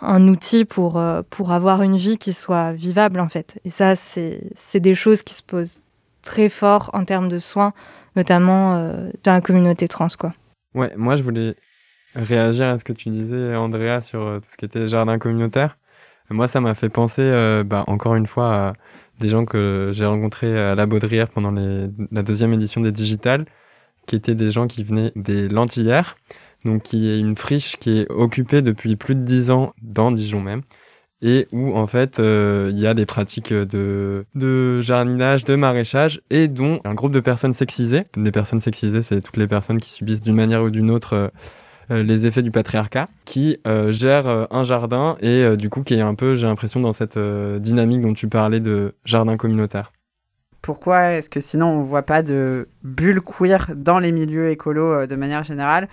N: un, outil pour, euh, pour avoir une vie qui soit vivable, en fait. Et ça, c'est des choses qui se posent très fort en termes de soins, notamment euh, dans la communauté trans, quoi.
H: Ouais, moi, je voulais réagir à ce que tu disais, Andrea, sur euh, tout ce qui était jardin communautaire. Moi, ça m'a fait penser, euh, bah, encore une fois, à des gens que j'ai rencontrés à la Baudrière pendant la deuxième édition des Digitales, qui étaient des gens qui venaient des Lentillères, donc qui est une friche qui est occupée depuis plus de dix ans dans Dijon même, et où en fait euh, il y a des pratiques de, de jardinage, de maraîchage, et dont un groupe de personnes sexisées. Les personnes sexisées, c'est toutes les personnes qui subissent d'une manière ou d'une autre euh, les effets du patriarcat, qui euh, gère euh, un jardin et du coup qui est un peu, j'ai l'impression, dans cette dynamique dont tu parlais de jardin communautaire.
M: Pourquoi est-ce que sinon on voit pas de bulle queer dans les milieux écolos de manière générale?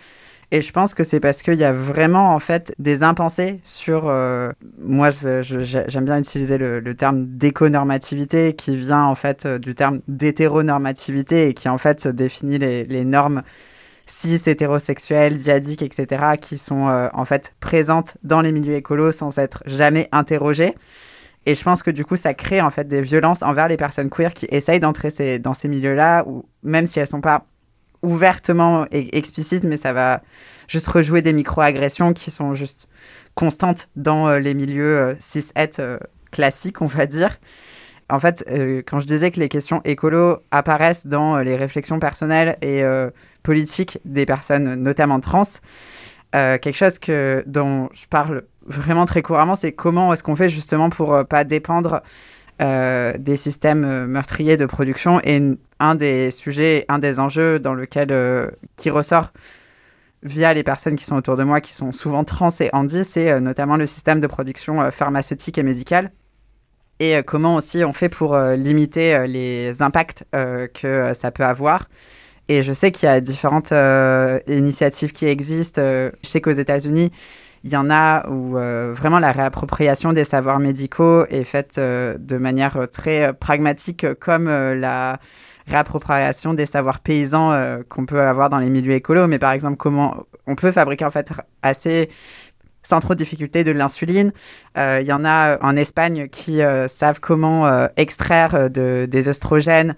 M: Et je pense que c'est parce qu'il y a vraiment en fait des impensés sur. moi, j'aime bien utiliser le, terme d'éconormativité qui vient en fait du terme d'hétéronormativité et qui en fait définit les normes cis, hétérosexuelles, diadiques, etc., qui sont euh, en fait présentes dans les milieux écolos sans être jamais interrogées. Et je pense que du coup, ça crée en fait des violences envers les personnes queer qui essayent d'entrer dans ces milieux-là, même si elles sont pas ouvertement e-, explicites, mais ça va juste rejouer des micro-agressions qui sont juste constantes dans euh, les milieux euh, cis-het classiques, on va dire. En fait, euh, quand je disais que les questions écolo apparaissent dans les réflexions personnelles et politiques des personnes, notamment trans, quelque chose que, dont je parle vraiment très couramment, c'est comment est-ce qu'on fait justement pour pas dépendre des systèmes meurtriers de production. Et un des sujets, un des enjeux dans lequel qui ressort via les personnes qui sont autour de moi, qui sont souvent trans et handi, c'est euh, notamment le système de production euh, pharmaceutique et médicale. Et euh, comment aussi on fait pour limiter les impacts que ça peut avoir. Et je sais qu'il y a différentes initiatives qui existent. je sais qu'aux États-Unis, il y en a où vraiment la réappropriation des savoirs médicaux est faite de manière très pragmatique, comme la réappropriation des savoirs paysans euh, qu'on peut avoir dans les milieux écolos, mais par exemple comment on peut fabriquer en fait assez sans trop de difficulté de l'insuline. Il euh, y en a en Espagne qui euh, savent comment extraire de, des oestrogènes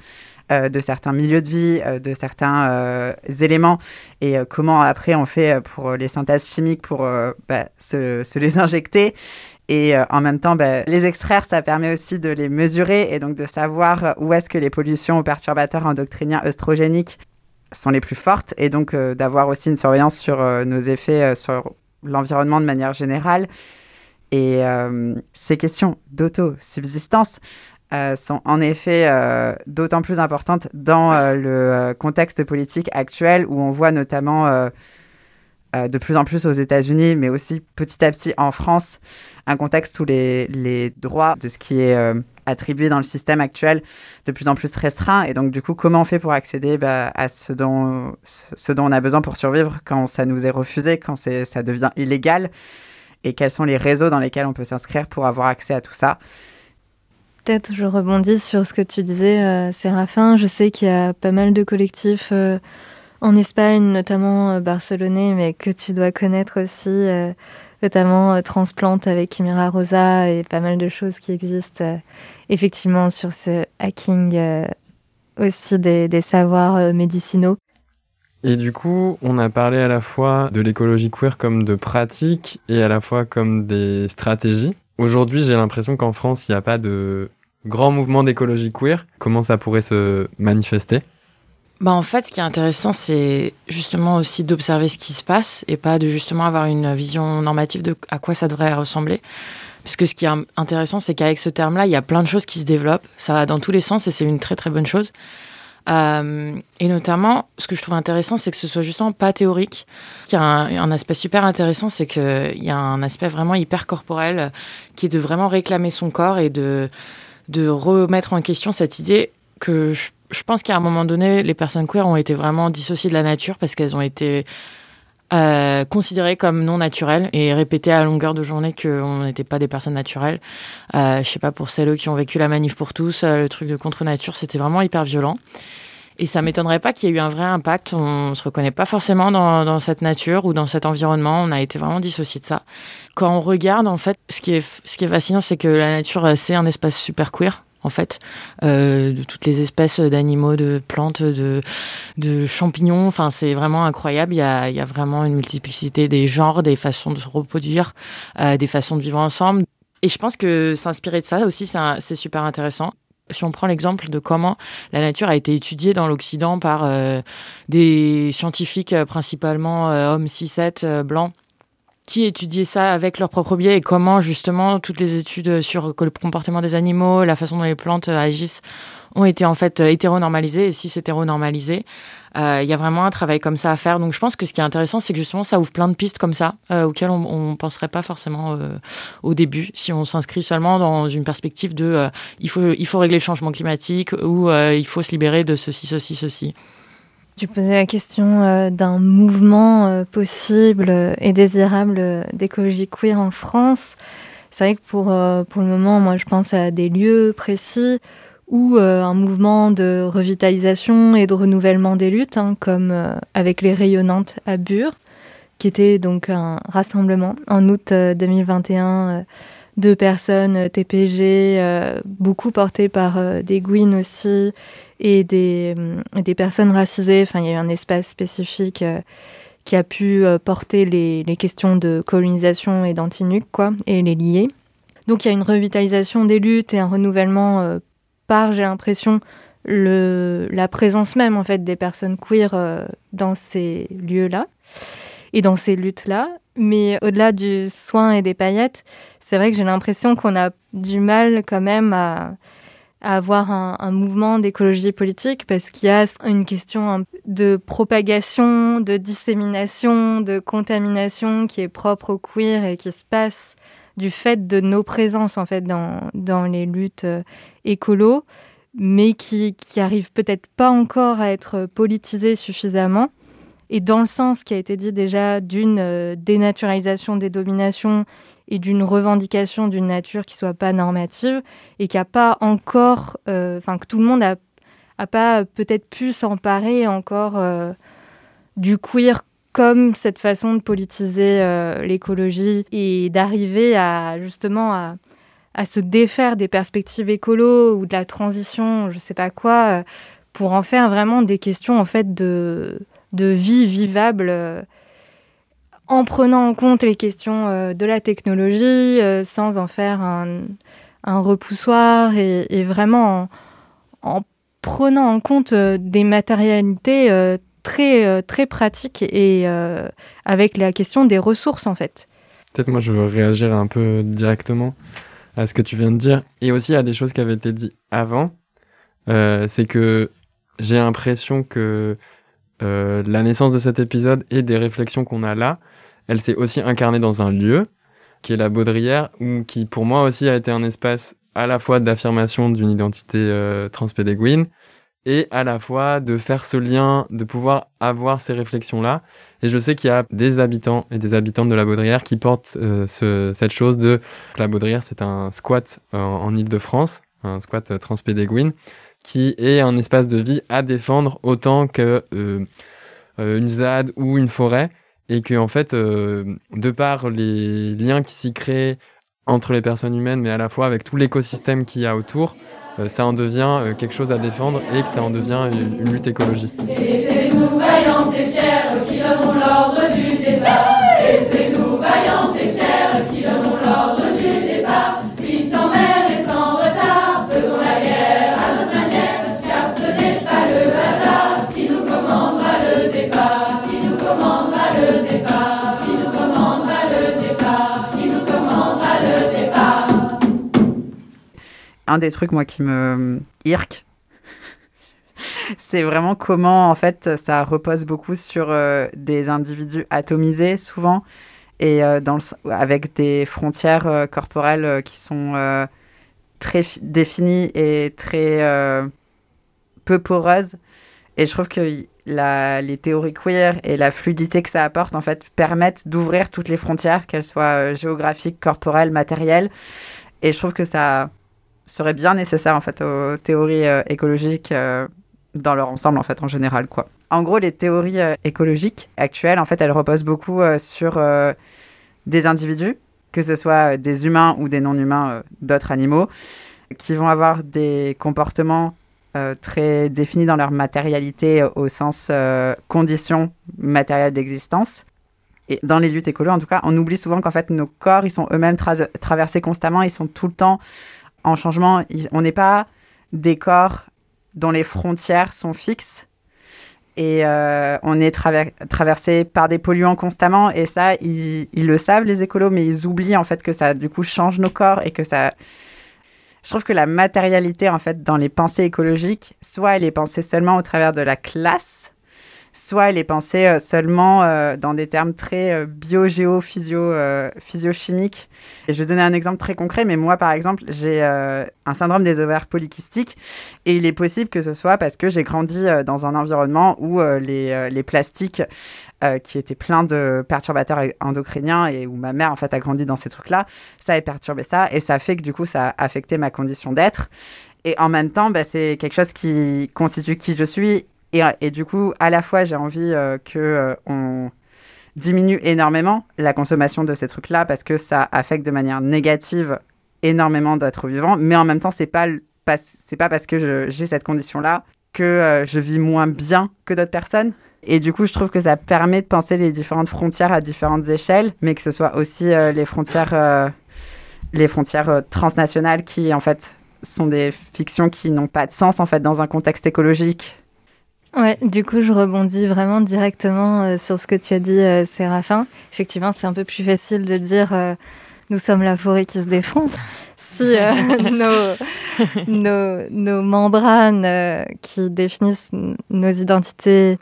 M: de certains milieux de vie, de certains éléments, et comment après on fait pour les synthèses chimiques pour bah, se, les injecter. Et euh, en même temps, ben, les extraire, ça permet aussi de les mesurer et donc de savoir où est-ce que les pollutions aux perturbateurs endocriniens œstrogéniques sont les plus fortes et donc euh, d'avoir aussi une surveillance sur euh, nos effets sur l'environnement de manière générale. Et ces questions d'auto-subsistance sont en effet d'autant plus importantes dans le contexte politique actuel où on voit notamment de plus en plus aux États-Unis, mais aussi petit à petit en France, un contexte où les, les droits de ce qui est euh, attribué dans le système actuel de plus en plus restreint. Et donc, du coup, comment on fait pour accéder bah, à ce dont, ce dont on a besoin pour survivre quand ça nous est refusé, quand ça devient illégal? Et quels sont les réseaux dans lesquels on peut s'inscrire pour avoir accès à tout ça?
N: Peut-être je rebondis sur ce que tu disais, euh, Séraphin. Je sais qu'il y a pas mal de collectifs euh, en Espagne, notamment barcelonais, mais que tu dois connaître aussi notamment euh, Transplante avec Kimira Rosa et pas mal de choses qui existent euh, effectivement sur ce hacking euh, aussi des, des savoirs médicinaux.
H: Et du coup, on a parlé à la fois de l'écologie queer comme de pratique et à la fois comme des stratégies. Aujourd'hui, j'ai l'impression qu'en France, il n'y a pas de grand mouvement d'écologie queer. Comment ça pourrait se manifester?
O: Bah en fait, ce qui est intéressant, c'est justement aussi d'observer ce qui se passe et pas de justement avoir une vision normative de à quoi ça devrait ressembler. Parce que ce qui est intéressant, c'est qu'avec ce terme-là, il y a plein de choses qui se développent. Ça va dans tous les sens et c'est une très très bonne chose. Euh, et notamment, ce que je trouve intéressant, c'est que ce soit justement pas théorique. Il y a un, un aspect super intéressant, c'est qu'il y a un aspect vraiment hyper corporel qui est de vraiment réclamer son corps et de, de remettre en question cette idée que je pense qu'à un moment donné, les personnes queer ont été vraiment dissociées de la nature parce qu'elles ont été euh, considérées comme non naturelles et répétées à longueur de journée qu'on n'était pas des personnes naturelles. Euh, je sais pas, pour celles qui ont vécu la manif pour tous, euh, le truc de contre-nature, c'était vraiment hyper violent. Et ça m'étonnerait pas qu'il y ait eu un vrai impact. On se reconnaît pas forcément dans, cette nature ou dans cet environnement. On a été vraiment dissociés de ça. Quand on regarde, en fait, ce qui est, ce qui est fascinant, c'est que la nature, c'est un espace super queer en fait, euh, de toutes les espèces d'animaux, de plantes, de, de champignons. Enfin, c'est vraiment incroyable. Il y, a, il y a vraiment une multiplicité des genres, des façons de se reproduire, euh, des façons de vivre ensemble. Et je pense que s'inspirer de ça aussi, c'est super intéressant. Si on prend l'exemple de comment la nature a été étudiée dans l'Occident par euh, des scientifiques principalement hommes 6-7 blancs, qui étudiaient ça avec leur propre biais et comment justement toutes les études sur le comportement des animaux, la façon dont les plantes agissent ont été en fait hétéronormalisées et si c'est hétéronormalisé, euh, il y a vraiment un travail comme ça à faire. Donc je pense que ce qui est intéressant, c'est que justement ça ouvre plein de pistes comme ça euh, auxquelles on ne penserait pas forcément euh, au début si on s'inscrit seulement dans une perspective de il faut il faut régler le changement climatique ou il faut se libérer de ceci ceci ceci.
N: Tu posais la question euh, d'un mouvement euh, possible et désirable d'écologie queer en France. C'est vrai que pour, euh, pour le moment, moi, je pense à des lieux précis ou un mouvement de revitalisation et de renouvellement des luttes, hein, comme avec les rayonnantes à Bure, qui était donc un rassemblement en août 2021 de personnes TPG, beaucoup portées par des Gwyn aussi, et des, euh, des personnes racisées. Enfin, il y a eu un espace spécifique euh, qui a pu euh, porter les, les, questions de colonisation et d'antinuc, quoi, et les lier. Donc il y a une revitalisation des luttes et un renouvellement par, j'ai l'impression, le, la présence même en fait des personnes queer euh, dans ces lieux-là et dans ces luttes-là. Mais au-delà du soin et des paillettes, c'est vrai que j'ai l'impression qu'on a du mal quand même à, avoir un, mouvement d'écologie politique parce qu'il y a une question de propagation, de dissémination, de contamination qui est propre au queer et qui se passe du fait de nos présences en fait dans, les luttes euh, écolo, mais qui, qui peut-être pas encore à être politisée suffisamment. Et dans le sens qui a été dit déjà d'une euh, dénaturalisation des dominations et d'une revendication d'une nature qui soit pas normative et qui a pas encore, euh, enfin que tout le monde a, a pas peut-être pu s'emparer encore euh, du queer comme cette façon de politiser euh, l'écologie et d'arriver à justement à, se défaire des perspectives écolo ou de la transition, je sais pas quoi, pour en faire vraiment des questions en fait de, de vie vivable en prenant en compte les questions euh, de la technologie, euh, sans en faire un, repoussoir et, vraiment en, en, prenant en compte euh, des matérialités très, très pratiques et avec la question des ressources en fait.
H: Peut-être moi je veux réagir un peu directement à ce que tu viens de dire et aussi à des choses qui avaient été dites avant. C'est que j'ai l'impression que la naissance de cet épisode et des réflexions qu'on a là, elle s'est aussi incarnée dans un lieu, qui est la Baudrière, où, qui pour moi aussi a été un espace à la fois d'affirmation d'une identité euh, transpédéguine, et à la fois de faire ce lien, de pouvoir avoir ces réflexions-là. Et je sais qu'il y a des habitants et des habitantes de la Baudrière qui portent euh, ce, cette chose de... La Baudrière, c'est un squat euh, en Ile-de-France, un squat euh, transpédéguine, qui est un espace de vie à défendre autant que euh, une ZAD ou une forêt et que en fait, euh, de par les liens qui s'y créent entre les personnes humaines, mais à la fois avec tout l'écosystème qu'il y a autour, euh, ça en devient euh, quelque chose à défendre et que ça en devient une, lutte écologiste.
L: Et
M: Un des trucs, moi, qui me irque, c'est vraiment comment, en fait, ça repose beaucoup sur euh, des individus atomisés, souvent, et euh, dans le, avec des frontières euh, corporelles qui sont très définies et très peu poreuses. Et je trouve que la, les théories queer et la fluidité que ça apporte, en fait, permettent d'ouvrir toutes les frontières, qu'elles soient géographiques, corporelles, matérielles. Et je trouve que ça serait bien nécessaire, en fait, aux théories euh, écologiques euh, dans leur ensemble, en fait, en général, quoi. En gros, les théories euh, écologiques actuelles, en fait, elles reposent beaucoup sur des individus, que ce soit des humains ou des non-humains d'autres animaux, qui vont avoir des comportements très définis dans leur matérialité au sens euh, conditions matérielles d'existence. Et dans les luttes écolo, en tout cas, on oublie souvent qu'en fait, nos corps, ils sont eux-mêmes tra traversés constamment, ils sont tout le temps en changement. On n'est pas des corps dont les frontières sont fixes et euh, on est traver traversé par des polluants constamment et ça ils, ils, le savent les écolos mais ils oublient en fait que ça du coup change nos corps et que ça je trouve que la matérialité en fait dans les pensées écologiques soit elle est pensée seulement au travers de la classe soit elle est pensée euh, seulement euh, dans des termes très euh, bio-géo-physio, physiochimiques. Et je vais donner un exemple très concret, mais moi, par exemple, j'ai un syndrome des ovaires polykystiques, et il est possible que ce soit parce que j'ai grandi dans un environnement où les, les plastiques qui étaient pleins de perturbateurs endocriniens et où ma mère, en fait, a grandi dans ces trucs-là, ça a perturbé ça, et ça fait que, du coup, ça a affecté ma condition d'être. Et en même temps, bah, c'est quelque chose qui constitue qui je suis et, et, du coup, à la fois, j'ai envie euh, que euh, diminue énormément la consommation de ces trucs-là parce que ça affecte de manière négative énormément d'êtres vivants. Mais en même temps, c'est pas pas pas parce que j'ai cette condition-là que euh, je vis moins bien que d'autres personnes. Et du coup, je trouve que ça permet de penser les différentes frontières à différentes échelles, mais que ce soit aussi euh, les frontières, euh, les frontières transnationales qui, en fait, sont des fictions qui n'ont pas de sens en fait dans un contexte écologique.
N: Ouais, du coup, je rebondis vraiment directement euh, sur ce que tu as dit, euh, Séraphin. Effectivement, c'est un peu plus facile de dire euh, nous sommes la forêt qui se défend. Si nos, nos, nos, membranes qui définissent nos identités,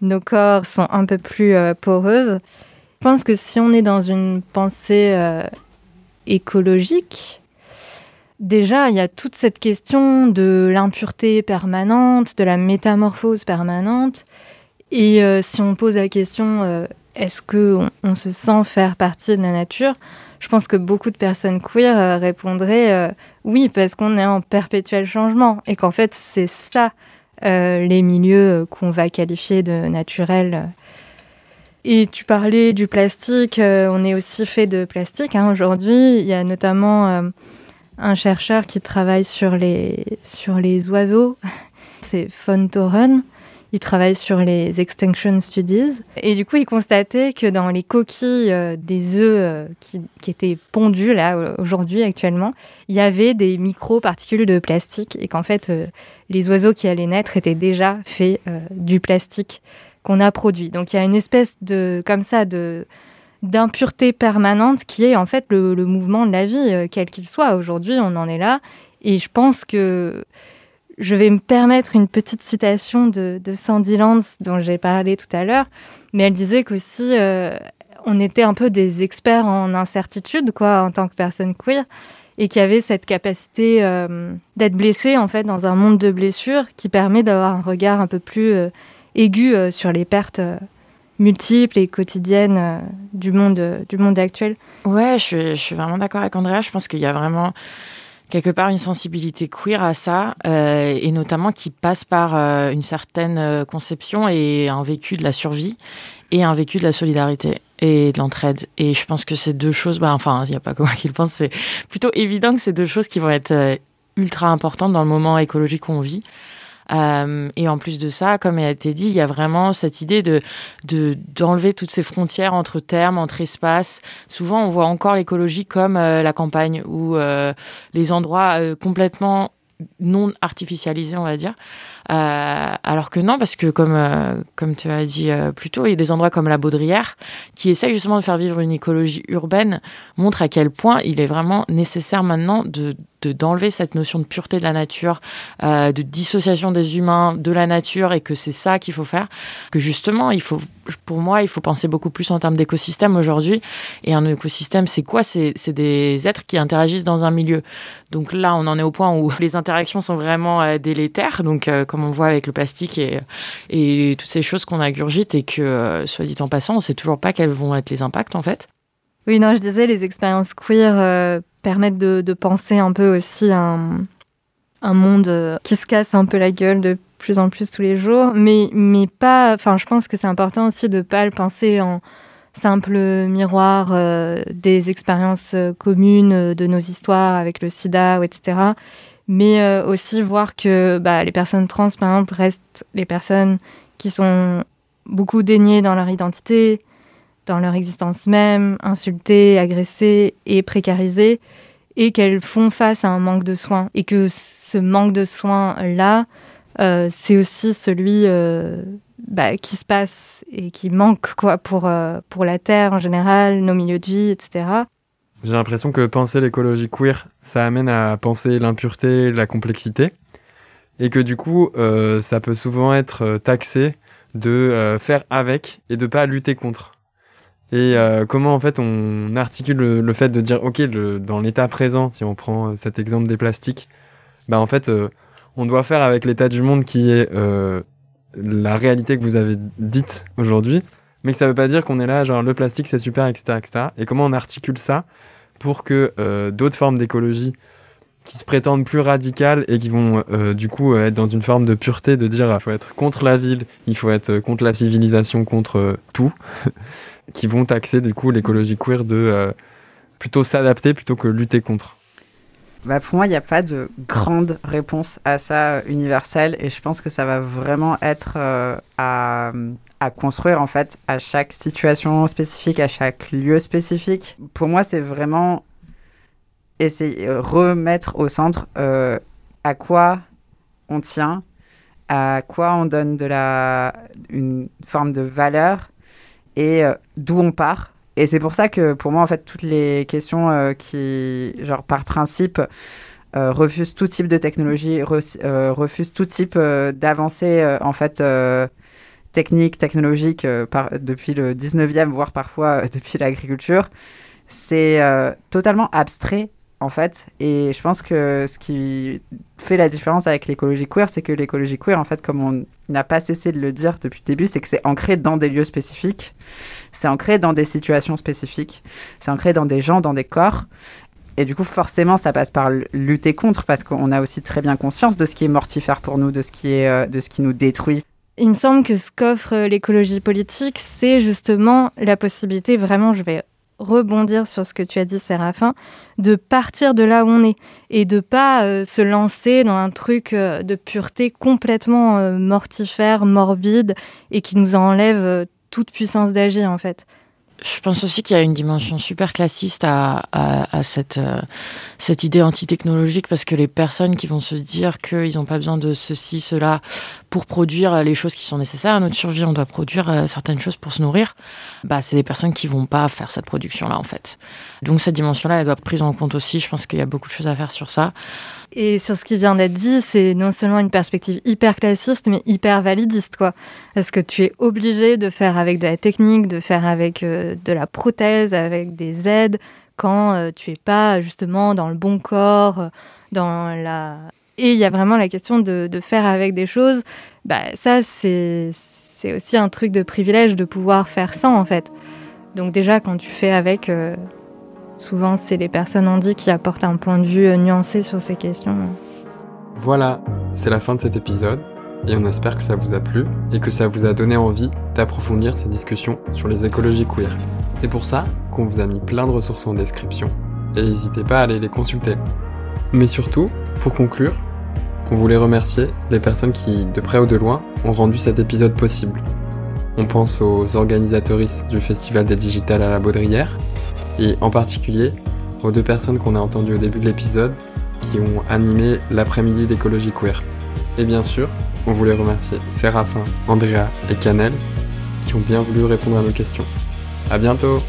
N: nos corps sont un peu plus poreuses, je pense que si on est dans une pensée écologique, Déjà, il y a toute cette question de l'impureté permanente, de la métamorphose permanente. Et euh, si on pose la question, euh, est-ce qu'on on se sent faire partie de la nature Je pense que beaucoup de personnes queer euh, répondraient oui, parce qu'on est en perpétuel changement. Et qu'en fait, c'est ça, les milieux qu'on va qualifier de naturels. Et tu parlais du plastique, on est aussi fait de plastique. Hein, Aujourd'hui, il y a notamment un chercheur qui travaille sur les, sur les oiseaux. C'est Fontoren. Il travaille sur les extinction studies. Et du coup, il constatait que dans les coquilles euh, des œufs euh, qui, qui, étaient pondus, là, aujourd'hui, actuellement, il y avait des micro-particules de plastique et qu'en fait, euh, les oiseaux qui allaient naître étaient déjà faits du plastique qu'on a produit. Donc, il y a une espèce de, comme ça, de, d'impureté permanente qui est en fait le, mouvement de la vie, euh, quel qu'il soit. Aujourd'hui, on en est là. Et je pense que je vais me permettre une petite citation de, Sandy Lance dont j'ai parlé tout à l'heure. Mais elle disait qu'aussi, euh, on était un peu des experts en incertitude, quoi, en tant que personne queer. Et qu'il y avait cette capacité euh, d'être blessé, en fait, dans un monde de blessures qui permet d'avoir un regard un peu plus aigu sur les pertes multiples et quotidiennes euh, du monde, euh, du monde actuel.
O: Ouais, je suis, vraiment d'accord avec Andrea. Je pense qu'il y a vraiment quelque part une sensibilité queer à ça, euh, et notamment qui passe par une certaine conception et un vécu de la survie et un vécu de la solidarité et de l'entraide. Et je pense que ces deux choses, bah, enfin, il n'y a pas que moi qui le pense, c'est plutôt évident que ces deux choses qui vont être ultra importantes dans le moment écologique qu'on vit. Euh, et en plus de ça, comme il a été dit, il y a vraiment cette idée de d'enlever toutes ces frontières entre termes, entre espaces. Souvent, on voit encore l'écologie comme euh, la campagne ou euh, les endroits complètement non artificialisés, on va dire. Euh, alors que non, parce que comme, euh, comme tu as dit euh, plus tôt, il y a des endroits comme la Baudrière qui essayent justement de faire vivre une écologie urbaine, montrent à quel point il est vraiment nécessaire maintenant de d'enlever cette notion de pureté de la nature, de dissociation des humains de la nature, et que c'est ça qu'il faut faire. Que justement, il faut, pour moi, il faut penser beaucoup plus en termes d'écosystème aujourd'hui. Et un écosystème, c'est quoi? C'est des êtres qui interagissent dans un milieu. Donc là, on en est au point où les interactions sont vraiment délétères. Donc, comme on voit avec le plastique et, toutes ces choses qu'on agurgite et que, euh, soit dit en passant, on ne sait toujours pas quels vont être les impacts en fait.
N: Oui, non, je disais, les expériences queer euh, permettent de, penser un peu aussi un, un monde euh, qui se casse un peu la gueule de plus en plus tous les jours, mais, mais pas. Enfin, je pense que c'est important aussi de ne pas le penser en simple miroir des expériences communes de nos histoires avec le sida, etc mais euh, aussi voir que bah, les personnes trans, par exemple, restent les personnes qui sont beaucoup déniées dans leur identité, dans leur existence même, insultées, agressées et précarisées, et qu'elles font face à un manque de soins. Et que ce manque de soins-là, euh, c'est aussi celui euh, bah, qui se passe et qui manque quoi, pour, pour la Terre en général, nos milieux de vie, etc.
H: J'ai l'impression que penser l'écologie queer, ça amène à penser l'impureté, la complexité, et que du coup, euh, ça peut souvent être euh, taxé de euh, faire avec et de pas lutter contre. Et comment en fait on articule le, fait de dire ok dans l'état présent, si on prend cet exemple des plastiques, bah en fait on doit faire avec l'état du monde qui est la réalité que vous avez dite aujourd'hui, mais que ça veut pas dire qu'on est là genre le plastique c'est super etc etc. Et comment on articule ça pour que euh, d'autres formes d'écologie qui se prétendent plus radicales et qui vont euh, du coup être dans une forme de pureté, de dire il faut être contre la ville, il faut être contre la civilisation, contre tout, qui vont taxer du coup l'écologie queer de euh, plutôt s'adapter plutôt que lutter contre.
M: Bah pour moi, il n'y a pas de grande réponse à ça universelle et je pense que ça va vraiment être à, à construire en fait à chaque situation spécifique, à chaque lieu spécifique. Pour moi, c'est vraiment essayer remettre au centre à quoi on tient, à quoi on donne de la une forme de valeur et d'où on part. Et c'est pour ça que pour moi en fait toutes les questions qui genre par principe euh, refuse tout type de technologie, euh, refuse tout type euh, d'avancée en fait technique, technologique depuis le 19e, voire parfois depuis l'agriculture. C'est totalement abstrait en fait. Et je pense que ce qui fait la différence avec l'écologie queer, c'est que l'écologie queer, en fait, comme on n'a pas cessé de le dire depuis le début, c'est que c'est ancré dans des lieux spécifiques, c'est ancré dans des situations spécifiques, c'est ancré dans des gens, dans des corps. Et du coup, forcément, ça passe par lutter contre, parce qu'on a aussi très bien conscience de ce qui est mortifère pour nous, de ce qui, est, euh, de ce qui nous détruit.
N: Il me semble que ce qu'offre euh, l'écologie politique, c'est justement la possibilité, vraiment, je vais rebondir sur ce que tu as dit, Séraphin, de partir de là où on est et de pas euh, se lancer dans un truc de pureté complètement mortifère, morbide et qui nous enlève toute puissance d'agir, en fait.
O: Je pense aussi qu'il y a une dimension super classiste à, à, cette, euh, cette idée antitechnologique parce que les personnes qui vont se dire qu'ils n'ont pas besoin de ceci, cela pour produire les choses qui sont nécessaires à notre survie, on doit produire euh, certaines choses pour se nourrir, bah, c'est les personnes qui vont pas faire cette production-là en fait. Donc cette dimension-là, elle doit être prise en compte aussi. Je pense qu'il y a beaucoup de choses à faire sur ça.
N: Et sur ce qui vient d'être dit, c'est non seulement une perspective hyper classiste, mais hyper validiste, quoi. Parce que tu es obligé de faire avec de la technique, de faire avec euh, de la prothèse, avec des aides, quand euh, tu es pas justement dans le bon corps, euh, dans la... Et il y a vraiment la question de, faire avec des choses. Bah, ça, c'est aussi un truc de privilège de pouvoir faire sans, en fait. Donc déjà, quand tu fais avec, Souvent, c'est les personnes handies qui apportent un point de vue euh, nuancé sur ces questions.
H: Voilà, c'est la fin de cet épisode et on espère que ça vous a plu et que ça vous a donné envie d'approfondir ces discussions sur les écologies queer. C'est pour ça qu'on vous a mis plein de ressources en description et n'hésitez pas à aller les consulter. Mais surtout, pour conclure, on voulait remercier les personnes qui, de près ou de loin, ont rendu cet épisode possible. On pense aux organisatrices du Festival des Digitales à la Baudrière, et en particulier aux deux personnes qu'on a entendues au début de l'épisode qui ont animé l'après-midi d'écologie queer. Et bien sûr, on voulait remercier Séraphin, Andrea et Canel qui ont bien voulu répondre à nos questions. À bientôt!